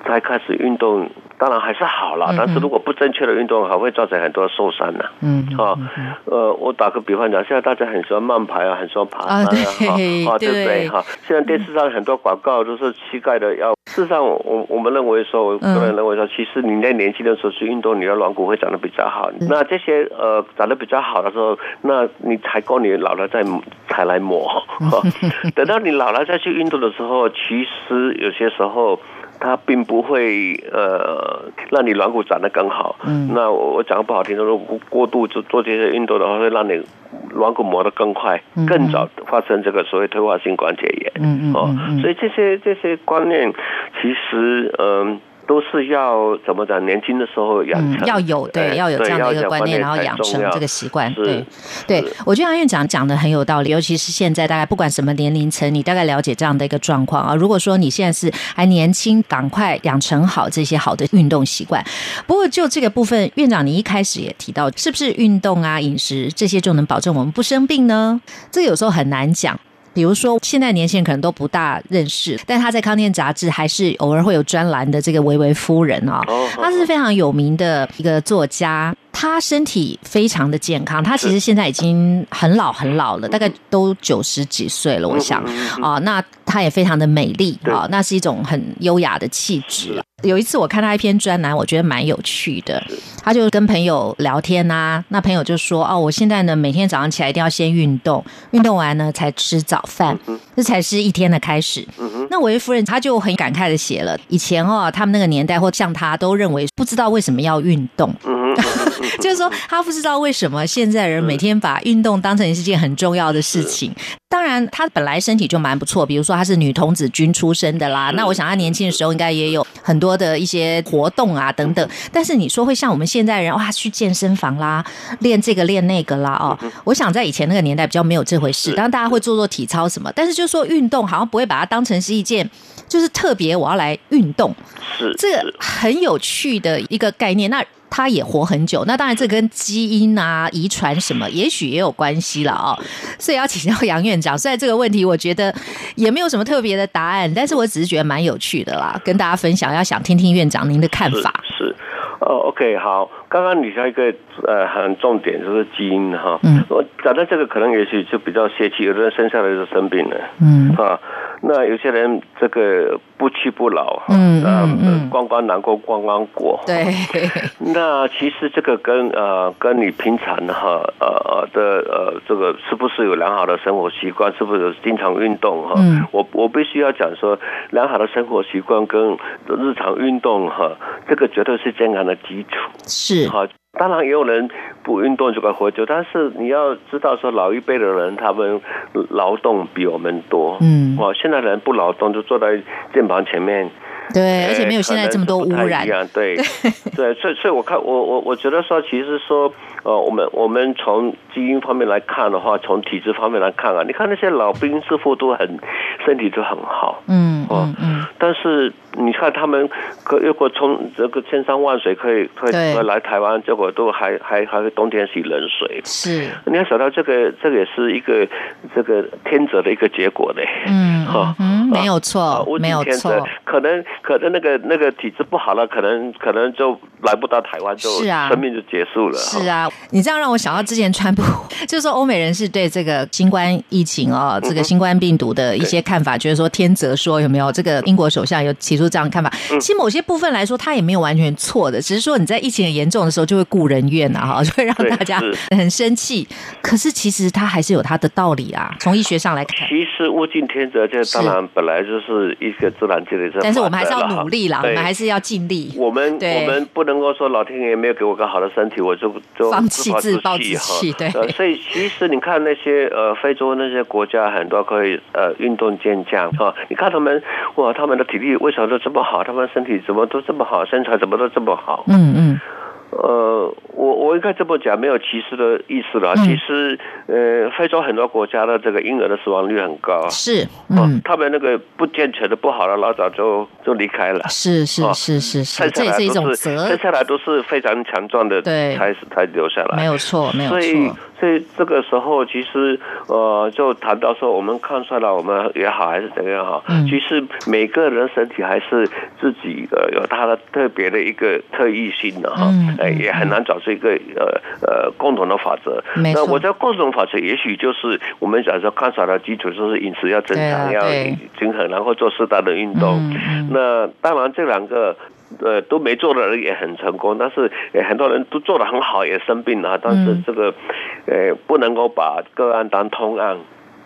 才开始运动。当然还是好了，但是如果不正确的运动，还会造成很多受伤呢。嗯，哦，呃，我打个比方讲，现在大家很喜欢慢排啊，很喜欢爬山啊，啊，对不对？哈，现在电视上很多广告都是膝盖的要。事实上，我我们认为说，我个人认为说，其实你在年轻的时候去运动，你的软骨会长得比较好。那这些呃长得比较好的时候，那你才够你老了再才来磨。<laughs> 等到你老了再去运动的时候，其实有些时候。它并不会呃让你软骨长得更好。嗯，那我我讲个不好听的，如果过度做做这些运动的话，会让你软骨磨得更快，更早发生这个所谓退化性关节炎。嗯嗯，哦，所以这些这些观念其实嗯。都是要怎么讲？年轻的时候养成，要有对，要有这样的一个观念，然后养成这个习惯。对，对我觉得杨院长讲的很有道理，尤其是现在大概不管什么年龄层，你大概了解这样的一个状况啊。如果说你现在是还年轻，赶快养成好这些好的运动习惯。不过就这个部分，院长你一开始也提到，是不是运动啊、饮食这些就能保证我们不生病呢？这有时候很难讲。比如说，现在年轻人可能都不大认识，但他在康健杂志还是偶尔会有专栏的这个维维夫人啊，她是非常有名的一个作家。他身体非常的健康，他其实现在已经很老很老了，大概都九十几岁了，我想。啊，那他也非常的美丽啊，那是一种很优雅的气质。有一次我看他一篇专栏，我觉得蛮有趣的，他就跟朋友聊天呐，那朋友就说哦，我现在呢每天早上起来一定要先运动，运动完呢才吃早饭，这才是一天的开始。那维夫人她就很感慨的写了，以前哦他们那个年代或像他都认为不知道为什么要运动。就是说他不知道为什么现在人每天把运动当成是件很重要的事情。当然，他本来身体就蛮不错，比如说他是女童子军出身的啦。那我想他年轻的时候应该也有很多的一些活动啊等等。但是你说会像我们现在人哇去健身房啦，练这个练那个啦哦，我想在以前那个年代比较没有这回事。当然大家会做做体操什么，但是就说运动好像不会把它当成是一件就是特别我要来运动，是这个很有趣的一个概念。那他也活很久，那当然这跟基因啊、遗传什么，也许也有关系了哦。所以要请教杨院长。虽然这个问题我觉得也没有什么特别的答案，但是我只是觉得蛮有趣的啦，跟大家分享。要想听听院长您的看法。是，哦，OK，好。刚刚你说一个呃很重点就是基因哈，嗯，我讲到这个可能也许就比较泄气，有的人生下来就生病了，嗯。啊，那有些人这个不屈不挠，嗯嗯嗯，关关难过关关过，对，<laughs> 那其实这个跟呃跟你平常哈呃呃的呃这个是不是有良好的生活习惯，是不是经常运动哈？嗯，我我必须要讲说，良好的生活习惯跟日常运动哈，这个绝对是健康的基础，是。好，当然也有人不运动就该活久，但是你要知道说老一辈的人他们劳动比我们多，嗯，哦，现在人不劳动就坐在键盘前面，对，而且没有现在这么多污染，对，<laughs> 对，所以所以我看我我我觉得说，其实说，呃，我们我们从基因方面来看的话，从体质方面来看啊，你看那些老兵似乎都很身体都很好，嗯嗯嗯，但是。你看他们可如果从这个千山万水可以可以来台湾，结果都还还还会冬天洗冷水。是，你要想到这个，这个也是一个这个天择的一个结果嘞。嗯，<laughs> 哈，嗯，没有错，没有错。可能可能那个那个体质不好了，可能可能就来不到台湾，就是啊，生命就结束了。是啊，你这样让我想到之前川普，<laughs> 就是说欧美人士对这个新冠疫情哦，这个新冠病毒的一些看法，就是说天择说有没有这个英国首相有提出。这样看法，其实某些部分来说，他也没有完全错的，只是说你在疫情很严重的时候，就会顾人怨啊，哈，<laughs> 就会让大家很生气。可是其实他还是有他的道理啊，从医学上来看。其实物竞天择，这当然本来就是一个自然界的但是我们还是要努力啦，我们还是要尽力。我们我们不能够说老天爷没有给我个好的身体，我就就放弃自暴自弃。对，所以其实你看那些呃非洲那些国家，很多可以呃运动健将啊，你看他们哇，他们的体力为什么都这么好？他们身体怎么都这么好，身材怎么都这么好？嗯嗯。呃，我我应该这么讲，没有歧视的意思了。其实，呃，非洲很多国家的这个婴儿的死亡率很高。是，嗯，他们那个不健全的、不好的，老早就就离开了。是是是是是，这也是一种责。接下来都是非常强壮的，对，才才留下来。没有错，没有错。所以这个时候，其实呃，就谈到说，我们看出来，我们也好，还是怎么样哈？嗯。其实每个人身体还是自己的有他的特别的一个特异性的哈。嗯。哎，也很难找出一个呃呃共同的法则。那我在共同法则，也许就是我们讲说看出来的基础，就是饮食要正常，要均衡，然后做适当的运动。嗯。那当然，这两个。呃，都没做的人也很成功，但是很多人都做的很好，也生病了。但是这个，呃，不能够把个案当通案。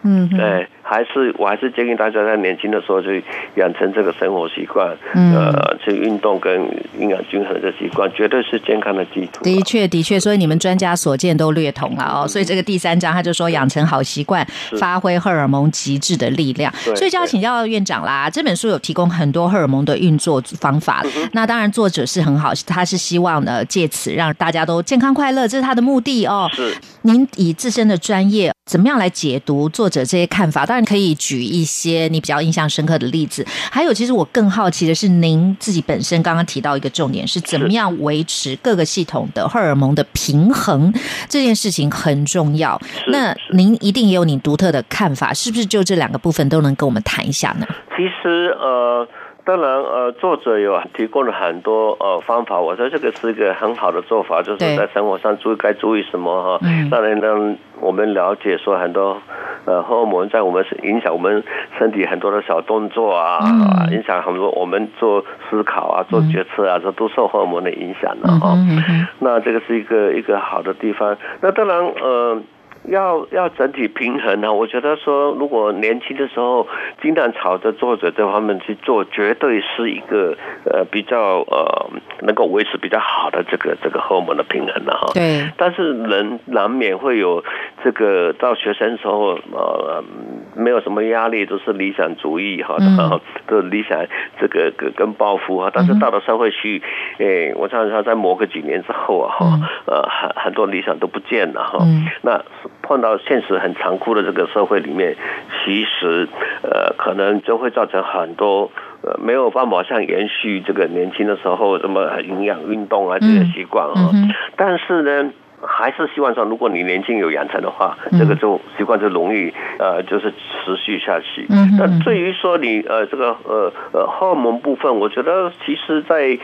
嗯，对，还是我还是建议大家在年轻的时候去养成这个生活习惯，呃，去运动跟营养均衡的习惯，绝对是健康的基础。的确，的确，所以你们专家所见都略同了哦。所以这个第三章他就说养成好习惯，发挥荷尔蒙极致的力量。所以就要请教院长啦，这本书有提供很多荷尔蒙的运作方法。那当然作者是很好，他是希望呢借此让大家都健康快乐，这是他的目的哦。是，您以自身的专业。怎么样来解读作者这些看法？当然可以举一些你比较印象深刻的例子。还有，其实我更好奇的是，您自己本身刚刚提到一个重点，是怎么样维持各个系统的荷尔蒙的平衡？这件事情很重要。那您一定也有你独特的看法，是不是？就这两个部分都能跟我们谈一下呢？其实，呃。当然，呃，作者有提供了很多呃方法，我说这个是一个很好的做法，就是在生活上注意该注意什么哈，让人让我们了解说很多呃荷尔蒙在我们影响我们身体很多的小动作啊，影响很多我们做思考啊、做决策啊，这都受荷尔蒙的影响的哈。那这个是一个一个好的地方。那当然，呃。要要整体平衡呢，我觉得说，如果年轻的时候经常朝着作者这方面去做，绝对是一个呃比较呃能够维持比较好的这个这个荷尔蒙的平衡的哈。对。但是人难免会有这个到学生时候呃没有什么压力，都是理想主义哈，都理想这个跟跟抱负啊。但是到了社会去，诶，我常常在磨个几年之后啊哈，呃很很多理想都不见了哈。嗯那。碰到现实很残酷的这个社会里面，其实呃，可能就会造成很多呃没有办法像延续这个年轻的时候什么营养运动啊这些习惯啊。但是呢。还是希望说，如果你年轻有养成的话，这个就习惯就容易呃，就是持续下去。那至于说你呃这个呃呃荷尔蒙部分，我觉得其实在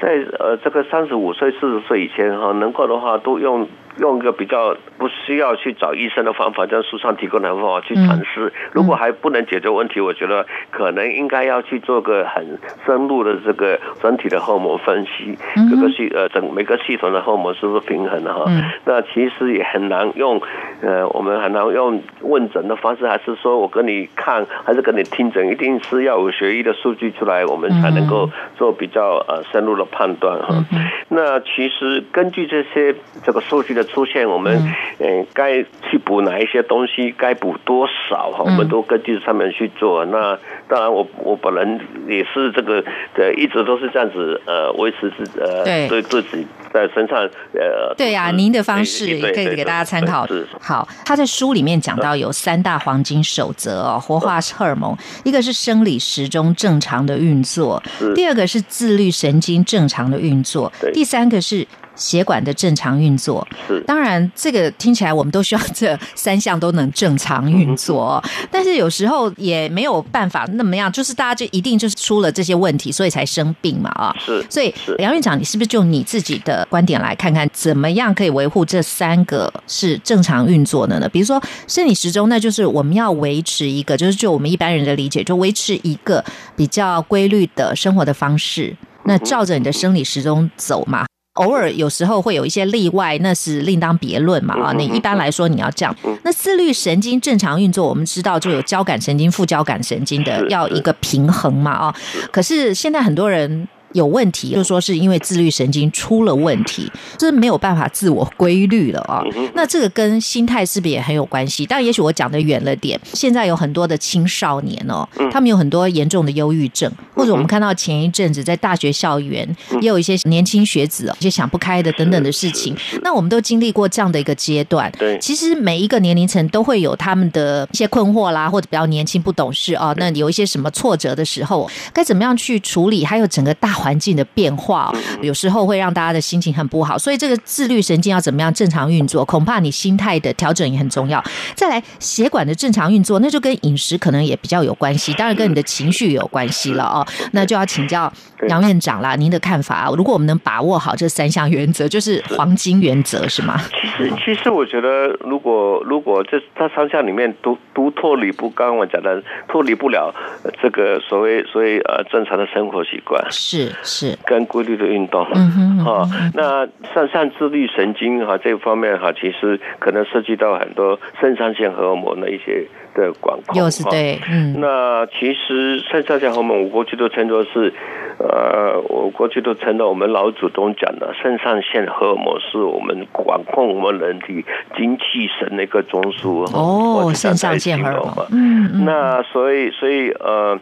在呃这个三十五岁四十岁以前哈，能够的话都用用一个比较不需要去找医生的方法，在书上提供的方法去尝试。如果还不能解决问题，我觉得可能应该要去做个很深入的这个整体的荷尔蒙分析，各个系呃整每个系统的荷尔蒙是不是平衡的哈。那其实也很难用，呃，我们很难用问诊的方式，还是说我跟你看，还是跟你听诊，一定是要有学医的数据出来，我们才能够做比较呃深入的判断哈。那其实根据这些这个数据的出现，我们嗯该去补哪一些东西，该补多少哈，我们都根据上面去做。那当然，我我本人也是这个呃一直都是这样子呃维持自呃对自己在身上呃对呀，您。的方式也可以给大家参考。好，他在书里面讲到有三大黄金守则哦，活化荷尔蒙，一个是生理时钟正常的运作，第二个是自律神经正常的运作，第三个是。血管的正常运作，是当然，这个听起来我们都需要这三项都能正常运作，但是有时候也没有办法那么样，就是大家就一定就是出了这些问题，所以才生病嘛啊。是，所以杨院长，你是不是就你自己的观点来看看，怎么样可以维护这三个是正常运作的呢？比如说生理时钟，那就是我们要维持一个，就是就我们一般人的理解，就维持一个比较规律的生活的方式，那照着你的生理时钟走嘛。偶尔有时候会有一些例外，那是另当别论嘛啊！你一般来说你要这样。那自律神经正常运作，我们知道就有交感神经、副交感神经的要一个平衡嘛啊！可是现在很多人。有问题，就说是因为自律神经出了问题，就是没有办法自我规律了啊。那这个跟心态是不是也很有关系？但也许我讲的远了点。现在有很多的青少年哦，他们有很多严重的忧郁症，或者我们看到前一阵子在大学校园也有一些年轻学子哦一些想不开的等等的事情。那我们都经历过这样的一个阶段。对，其实每一个年龄层都会有他们的一些困惑啦，或者比较年轻不懂事啊，那有一些什么挫折的时候，该怎么样去处理？还有整个大。环境的变化，有时候会让大家的心情很不好，所以这个自律神经要怎么样正常运作？恐怕你心态的调整也很重要。再来，血管的正常运作，那就跟饮食可能也比较有关系，当然跟你的情绪有关系了哦。那就要请教杨院长啦，您的看法。如果我们能把握好这三项原则，<laughs> 就是黄金原则，是吗？<laughs> 其实，其实我觉得，如果如果这这三项里面都都脱离不，刚刚我讲的脱离不了这个所谓所谓呃正常的生活习惯是。是跟规律的运动，嗯哼哈，那像像自律神经哈这方面哈，其实可能涉及到很多肾上腺荷尔蒙的一些的管控，又是对，嗯，那其实肾上腺荷尔蒙，我过去都称作是，呃，我过去都称作我们老祖宗讲的肾上腺荷尔蒙是我们管控我们人体精气神的一个中枢，哦，肾上腺荷尔蒙，嗯，那所以所以呃。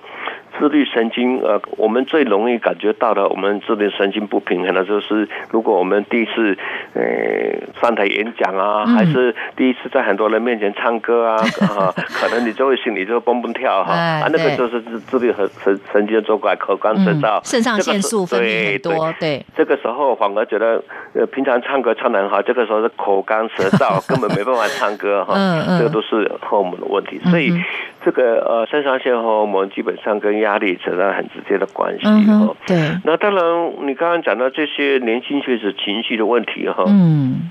自律神经，呃，我们最容易感觉到的，我们自律神经不平衡的，就是如果我们第一次，呃，上台演讲啊，还是第一次在很多人面前唱歌啊，<laughs> 啊，可能你就会心里就蹦蹦跳哈，啊，那个就是自自律和神神经作怪，口干舌燥，肾上腺素分泌很多，对，这个时候反而觉得，呃，平常唱歌唱的很好，这个时候是口干舌燥，<laughs> 根本没办法唱歌哈，这个都是和我们的问题，所以。这个呃，肾上腺荷尔蒙基本上跟压力扯上很直接的关系哈。对。那当然，你刚刚讲到这些年轻学子情绪的问题哈。嗯。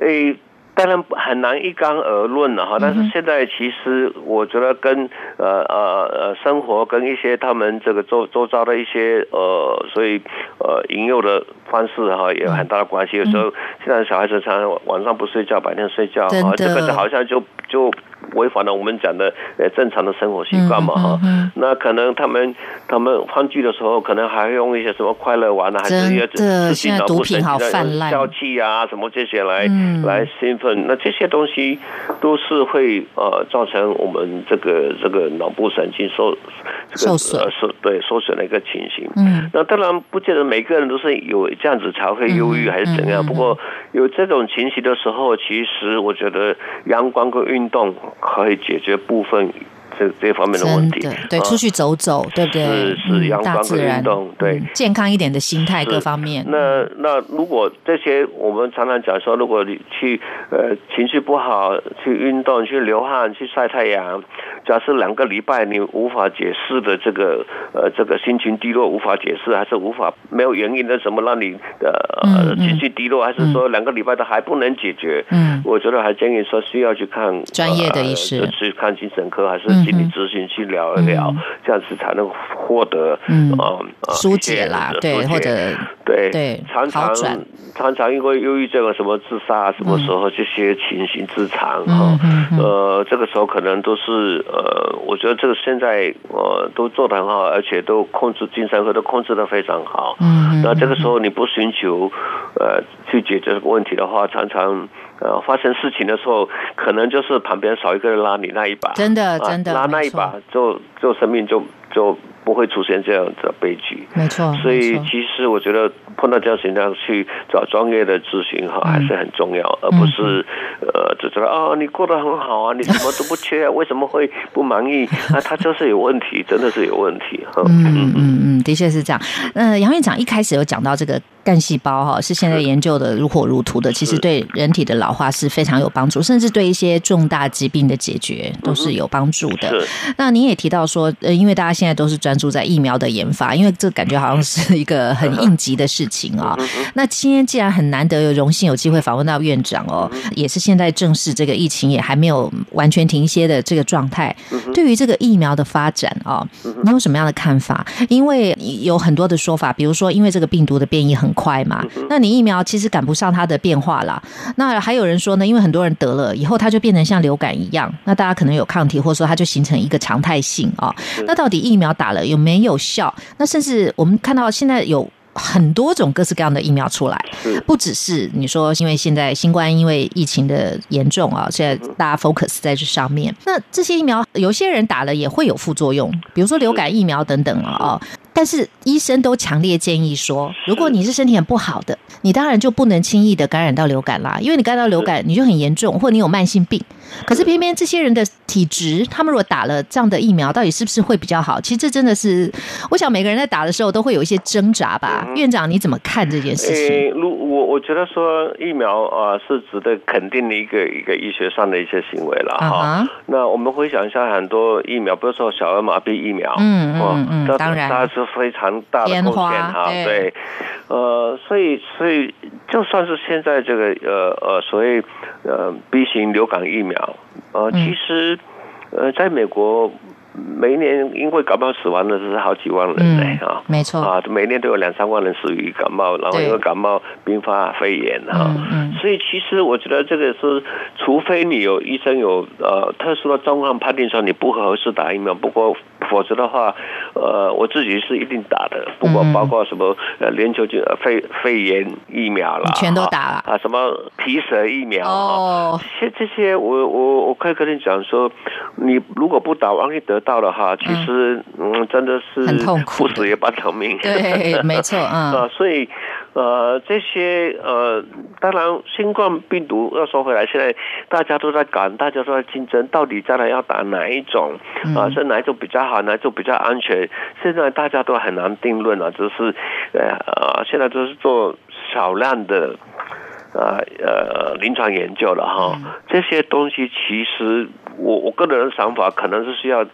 诶。当然很难一概而论了哈，但是现在其实我觉得跟呃呃呃生活跟一些他们这个周周遭的一些呃，所以呃引诱的方式哈，也有很大的关系。有时候现在小孩子常常晚上不睡觉，白天睡觉，哈，这个好像就就。违反了我们讲的呃正常的生活习惯嘛哈，那可能他们他们欢聚的时候，可能还会用一些什么快乐丸啊，还是一些自己脑部神经的消气啊什么这些来来兴奋，那这些东西都是会呃造成我们这个这个脑部神经受受损，受对受损的一个情形。嗯，那当然不见得每个人都是有这样子才会忧郁还是怎样，不过有这种情形的时候，其实我觉得阳光跟运动。可以解决部分。这这方面的问题，对，出去走走，对不对？是是，阳光和运动，对，健康一点的心态各方面。那那如果这些，我们常常讲说，如果你去呃情绪不好，去运动，去流汗，去晒太阳，假设两个礼拜你无法解释的这个呃这个心情低落无法解释，还是无法没有原因的什么让你的呃情绪低落，还是说两个礼拜都还不能解决？嗯，我觉得还建议说需要去看专业的医师，去看精神科还是。心理咨询去聊一聊，这样子才能获得嗯。疏解啦，对，或者对对，常常常常因为忧郁症啊，什么自杀，什么时候这些情形之常哈，呃，这个时候可能都是呃，我觉得这个现在呃都做得很好，而且都控制精神科都控制的非常好。嗯，那这个时候你不寻求呃去解决这个问题的话，常常。呃，发生事情的时候，可能就是旁边少一个人拉你那一把，真的，真的拉那一把，就就生命就就。不会出现这样的悲剧，没错。所以其实我觉得碰到这样情况去找专业的咨询哈还是很重要，而不是呃就知道啊你过得很好啊，你什么都不缺啊，为什么会不满意？<laughs> 啊他就是有问题，真的是有问题。嗯嗯嗯嗯，的确是这样。呃，杨院长一开始有讲到这个干细胞哈，是现在研究的如火如荼的，其实对人体的老化是非常有帮助，甚至对一些重大疾病的解决都是有帮助的。那您也提到说，呃，因为大家现在都是专注在疫苗的研发，因为这感觉好像是一个很应急的事情啊。那今天既然很难得有荣幸有机会访问到院长哦，也是现在正是这个疫情也还没有完全停歇的这个状态。对于这个疫苗的发展啊，你有什么样的看法？因为有很多的说法，比如说因为这个病毒的变异很快嘛，那你疫苗其实赶不上它的变化啦。那还有人说呢，因为很多人得了以后，它就变成像流感一样，那大家可能有抗体，或者说它就形成一个常态性啊。那到底疫苗打了有没有效？那甚至我们看到现在有很多种各式各样的疫苗出来，不只是你说，因为现在新冠因为疫情的严重啊，现在大家 focus 在这上面。那这些疫苗，有些人打了也会有副作用，比如说流感疫苗等等啊。但是医生都强烈建议说，如果你是身体很不好的，你当然就不能轻易的感染到流感啦，因为你感染到流感，你就很严重，或者你有慢性病。可是偏偏这些人的体质，他们如果打了这样的疫苗，到底是不是会比较好？其实这真的是，我想每个人在打的时候都会有一些挣扎吧。院长，你怎么看这件事情？如我我觉得说疫苗啊是值得肯定的一个一个医学上的一些行为了哈。那我们回想一下，很多疫苗，比如说小儿麻痹疫苗，嗯嗯嗯，当然它是非常大的贡献哈。对，呃，所以所以就算是现在这个呃呃所谓呃 B 型流感疫苗。呃，其实，呃，在美国，每一年因为感冒死亡的是好几万人呢，啊，没错，啊，每年都有两三万人死于感冒，然后因为感冒并发肺炎，哈，所以其实我觉得这个是，除非你有医生有呃特殊的状况判定说你不合适打疫苗，不过。否则的话，呃，我自己是一定打的。不过包括什么呃，连球菌、肺肺炎疫苗了，全都打了啊。什么皮蛇疫苗哦，这些这些，我我我可以跟你讲说，你如果不打，万一得到了哈，其实嗯，真的是很痛苦，不死也半条命。对，<laughs> 没错啊。所以呃，这些呃，当然新冠病毒要说回来，现在大家都在赶，大家都在竞争，到底将来要打哪一种啊？是哪一种比较好？哪一种比较安全。现在大家都很难定论了，就是呃，现在都是做少量的呃呃临床研究了哈。这些东西其实我我个人的想法，可能是需要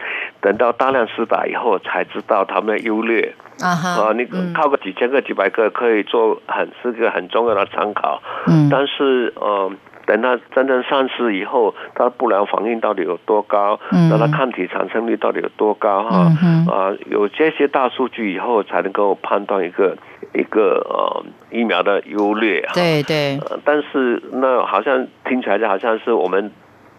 等到大量试打以后才知道他们的优劣啊哈。啊，你靠个几千个、几百个可以做很是个很重要的参考。嗯，但是呃。等它真正上市以后，它不良反应到底有多高？嗯，那它抗体产生率到底有多高？哈，啊，有这些大数据以后，才能够判断一个一个呃疫苗的优劣。对对。但是那好像听起来就好像是我们。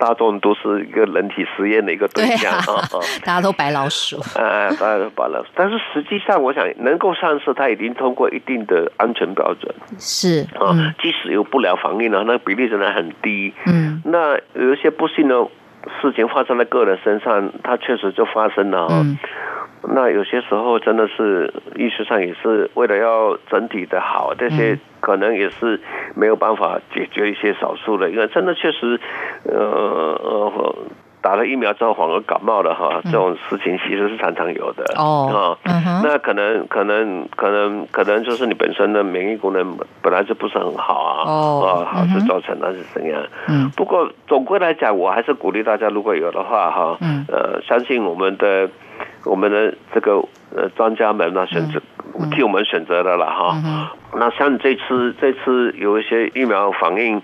大众都是一个人体实验的一个对象啊，<laughs> 大家都白老鼠。<laughs> 哎，大家都白老鼠。但是实际上，我想能够上市，它已经通过一定的安全标准。是啊，即使有不良反应呢，那比例仍然很低。嗯，那有一些不幸的事情发生在个人身上，它确实就发生了啊。那有些时候真的是意识上也是为了要整体的好，这些可能也是没有办法解决一些少数的，因为真的确实，呃呃。打了疫苗之后反而感冒了哈，这种事情其实是常常有的哦。那可能可能可能可能就是你本身的免疫功能本来就不是很好啊，哦，好是造成那是怎样？嗯。不过总归来讲，我还是鼓励大家，如果有的话哈，呃，相信我们的我们的这个呃专家们呢选择替我们选择的了哈。那像这次这次有一些疫苗反应。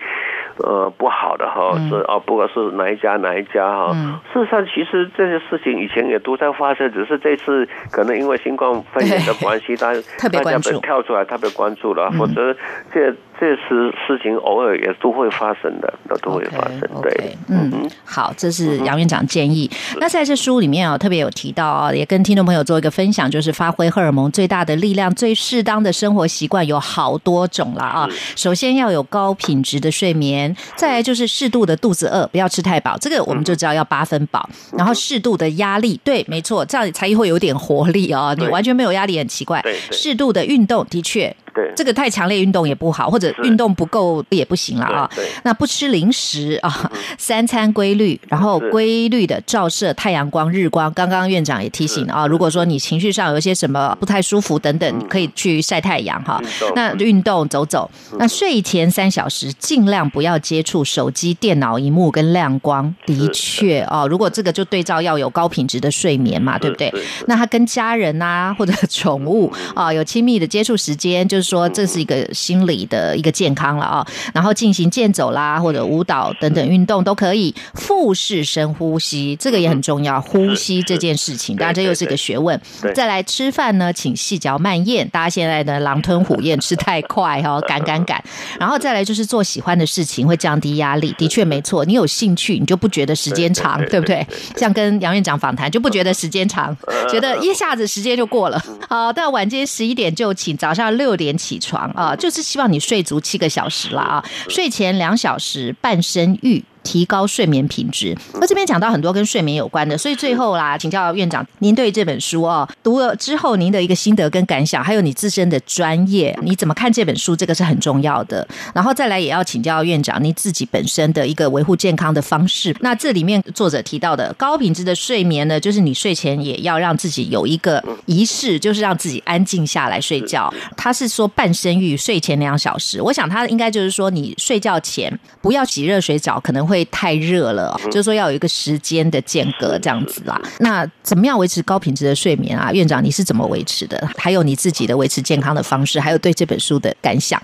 呃，不好的哈，是啊，不管是哪一家哪一家哈，事实上其实这些事情以前也都在发生，只是这次可能因为新冠肺炎的 <laughs> 关系，大大家被跳出来特别关注了，否则这。这是事情偶尔也都会发生的，那都会发生。对，嗯，好，这是杨院长建议。那在这书里面啊，特别有提到啊，也跟听众朋友做一个分享，就是发挥荷尔蒙最大的力量、最适当的生活习惯有好多种了啊。首先要有高品质的睡眠，再来就是适度的肚子饿，不要吃太饱，这个我们就知道要八分饱。然后适度的压力，对，没错，这样才会有点活力啊。你完全没有压力很奇怪。适度的运动，的确。这个太强烈运动也不好，或者运动不够也不行了啊。那不吃零食啊，三餐规律，然后规律的照射太阳光、日光。刚刚院长也提醒啊，如果说你情绪上有一些什么不太舒服等等，可以去晒太阳哈。那运动走走。那睡前三小时尽量不要接触手机、电脑荧幕跟亮光。的确哦，如果这个就对照要有高品质的睡眠嘛，对不对？那他跟家人啊或者宠物啊有亲密的接触时间就。说这是一个心理的一个健康了啊，然后进行健走啦或者舞蹈等等运动都可以，腹式深呼吸这个也很重要，呼吸这件事情，当然这又是个学问。再来吃饭呢，请细嚼慢咽，大家现在呢狼吞虎咽吃太快 <laughs> 哈，赶赶赶。然后再来就是做喜欢的事情，会降低压力，的确没错。你有兴趣，你就不觉得时间长，对不对？像跟杨院长访谈，就不觉得时间长，<laughs> 觉得一下子时间就过了。好，到晚间十一点就寝，早上六点。起床啊，就是希望你睡足七个小时了啊，睡前两小时半身浴。提高睡眠品质。那这边讲到很多跟睡眠有关的，所以最后啦，请教院长，您对这本书哦读了之后，您的一个心得跟感想，还有你自身的专业，你怎么看这本书？这个是很重要的。然后再来也要请教院长，您自己本身的一个维护健康的方式。那这里面作者提到的高品质的睡眠呢，就是你睡前也要让自己有一个仪式，就是让自己安静下来睡觉。他是说半身浴，睡前两小时。我想他应该就是说，你睡觉前不要洗热水澡，可能会。太热了，就是说要有一个时间的间隔这样子啦。那怎么样维持高品质的睡眠啊？院长，你是怎么维持的？还有你自己的维持健康的方式，还有对这本书的感想。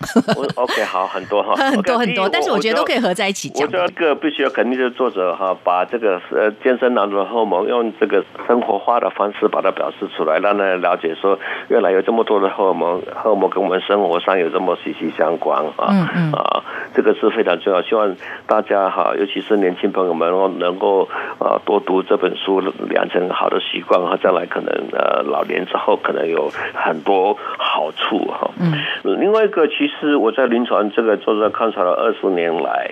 OK，好，很多哈，<laughs> 很多很多，但是我觉得都可以合在一起讲。我觉得这个必须要肯定是作者哈，把这个呃健身男的荷尔蒙用这个生活化的方式把它表示出来，让人了解说原来有这么多的荷尔蒙，荷尔蒙跟我们生活上有这么息息相关啊。嗯嗯啊，这个是非常重要，希望大家哈。尤其是年轻朋友们，能够呃多读这本书，养成好的习惯，和将来可能呃老年之后可能有很多好处哈。嗯，另外一个，其实我在临床这个做着观察了二十年来，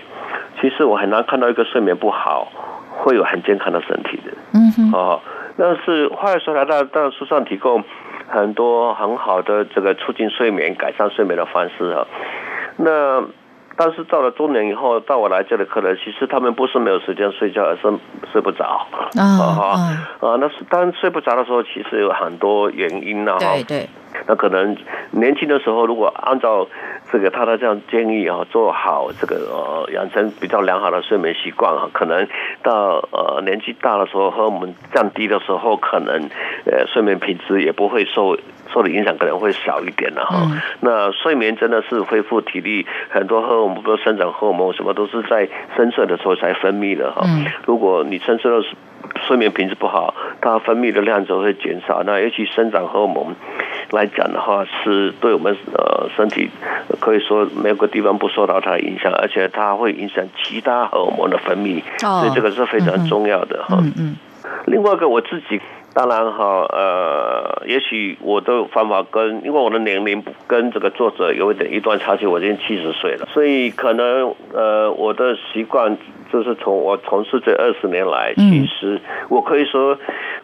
其实我很难看到一个睡眠不好会有很健康的身体的。嗯哼，哦，但是话又说来，到到书上提供很多很好的这个促进睡眠、改善睡眠的方式啊，那。但是到了中年以后，到我来这里，客人其实他们不是没有时间睡觉，而是睡不着。啊啊啊！那是当睡不着的时候，其实有很多原因呢。对对。那可能年轻的时候，如果按照这个他的这样建议啊，做好这个呃养成比较良好的睡眠习惯啊，可能到呃年纪大的时候和我们降低的时候，可能呃睡眠品质也不会受受的影响，可能会少一点了哈。那睡眠真的是恢复体力，很多荷尔蒙，比如生长荷尔蒙，什么都是在深睡的时候才分泌的哈。如果你深睡的时睡眠品质不好，它分泌的量就会减少。那尤其生长荷尔蒙来讲的话，是对我们呃身体可以说没有个地方不受到它的影响，而且它会影响其他荷尔蒙的分泌，所以这个是非常重要的哈。嗯嗯。另外一个我自己。当然哈，呃，也许我的方法跟因为我的年龄跟这个作者有一点一段差距，我已经七十岁了，所以可能呃我的习惯就是从我从事这二十年来，其实我可以说。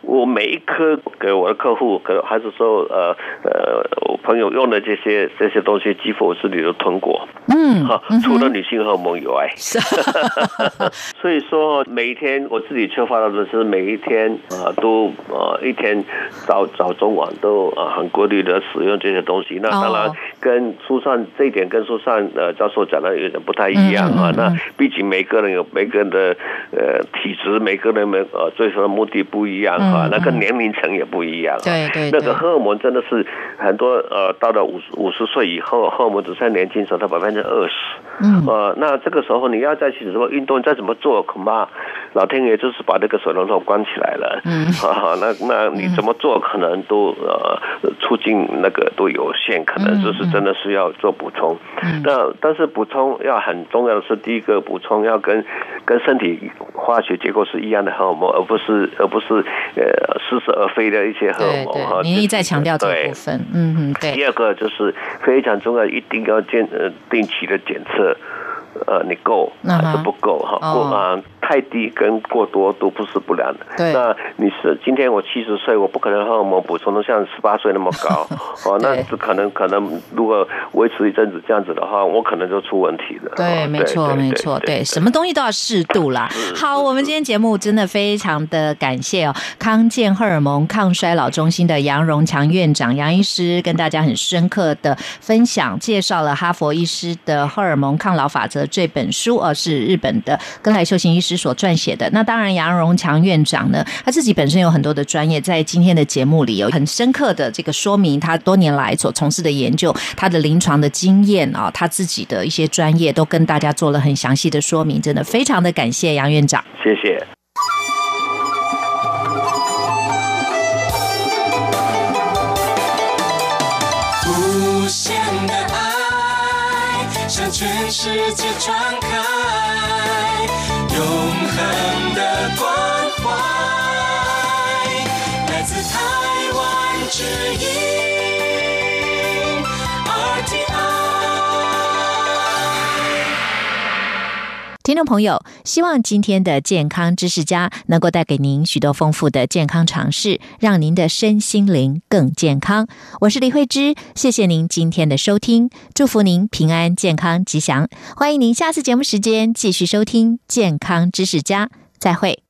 我每一颗给我的客户，可能还是说，呃呃，我朋友用的这些这些东西，几乎我自己都吞过。嗯，<laughs> 哈，除了女性荷尔蒙以外。<laughs> <laughs> 所以说，每一天我自己缺乏的是每一天啊，都呃一天早早中晚都啊很规律的使用这些东西。那当然跟书上这一点跟书上呃教授讲的有点不太一样啊。那毕竟每个人有每个人的呃体质，每个人的呃追求的目的不一样。啊，那个年龄层也不一样。对对，那个荷尔蒙真的是很多呃，到了五五十岁以后，荷尔蒙只剩年轻时候的百分之二十。嗯。呃，那这个时候你要再去什么运动，再怎么做，恐怕老天爷就是把这个水龙头关起来了。嗯。<laughs> 啊，那那你怎么做，可能都呃促进那个都有限，可能就是真的是要做补充。嗯。那但是补充要很重要的是，第一个补充要跟跟身体化学结构是一样的荷尔蒙，而不是而不是。呃，似是而非的一些荷尔蒙哈，您一再强调这部分，嗯嗯，对。第二个就是非常重要，一定要健呃定期的检测。呃，你够还是不够哈？过啊，太低跟过多都不是不良的。对，那你是今天我七十岁，我不可能荷尔蒙补充的像十八岁那么高 <laughs> 哦。那是可能可能，如果维持一阵子这样子的话，我可能就出问题了。对，没错，没错，对，什么东西都要适度啦。好，我们今天节目真的非常的感谢哦，康健荷尔蒙抗衰老中心的杨荣强院长杨医师跟大家很深刻的分享，介绍了哈佛医师的荷尔蒙抗老法则。这本书啊是日本的根来修行医师所撰写的。那当然，杨荣强院长呢，他自己本身有很多的专业，在今天的节目里有很深刻的这个说明，他多年来所从事的研究，他的临床的经验啊，他自己的一些专业都跟大家做了很详细的说明，真的非常的感谢杨院长，谢谢。全世界传开永恒的关怀，来自台湾之音。听众朋友，希望今天的健康知识家能够带给您许多丰富的健康常识，让您的身心灵更健康。我是李慧芝，谢谢您今天的收听，祝福您平安、健康、吉祥。欢迎您下次节目时间继续收听健康知识家，再会。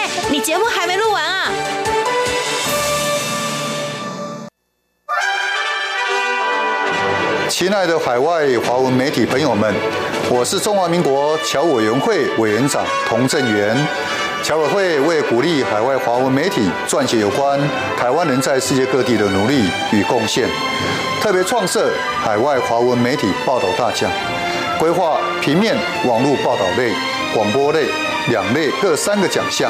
你节目还没录完啊！亲爱的海外华文媒体朋友们，我是中华民国侨委员会委员长童振源。侨委会为鼓励海外华文媒体撰写有关台湾人在世界各地的努力与贡献。特别创设海外华文媒体报道大奖，规划平面、网络报道类、广播类两类各三个奖项。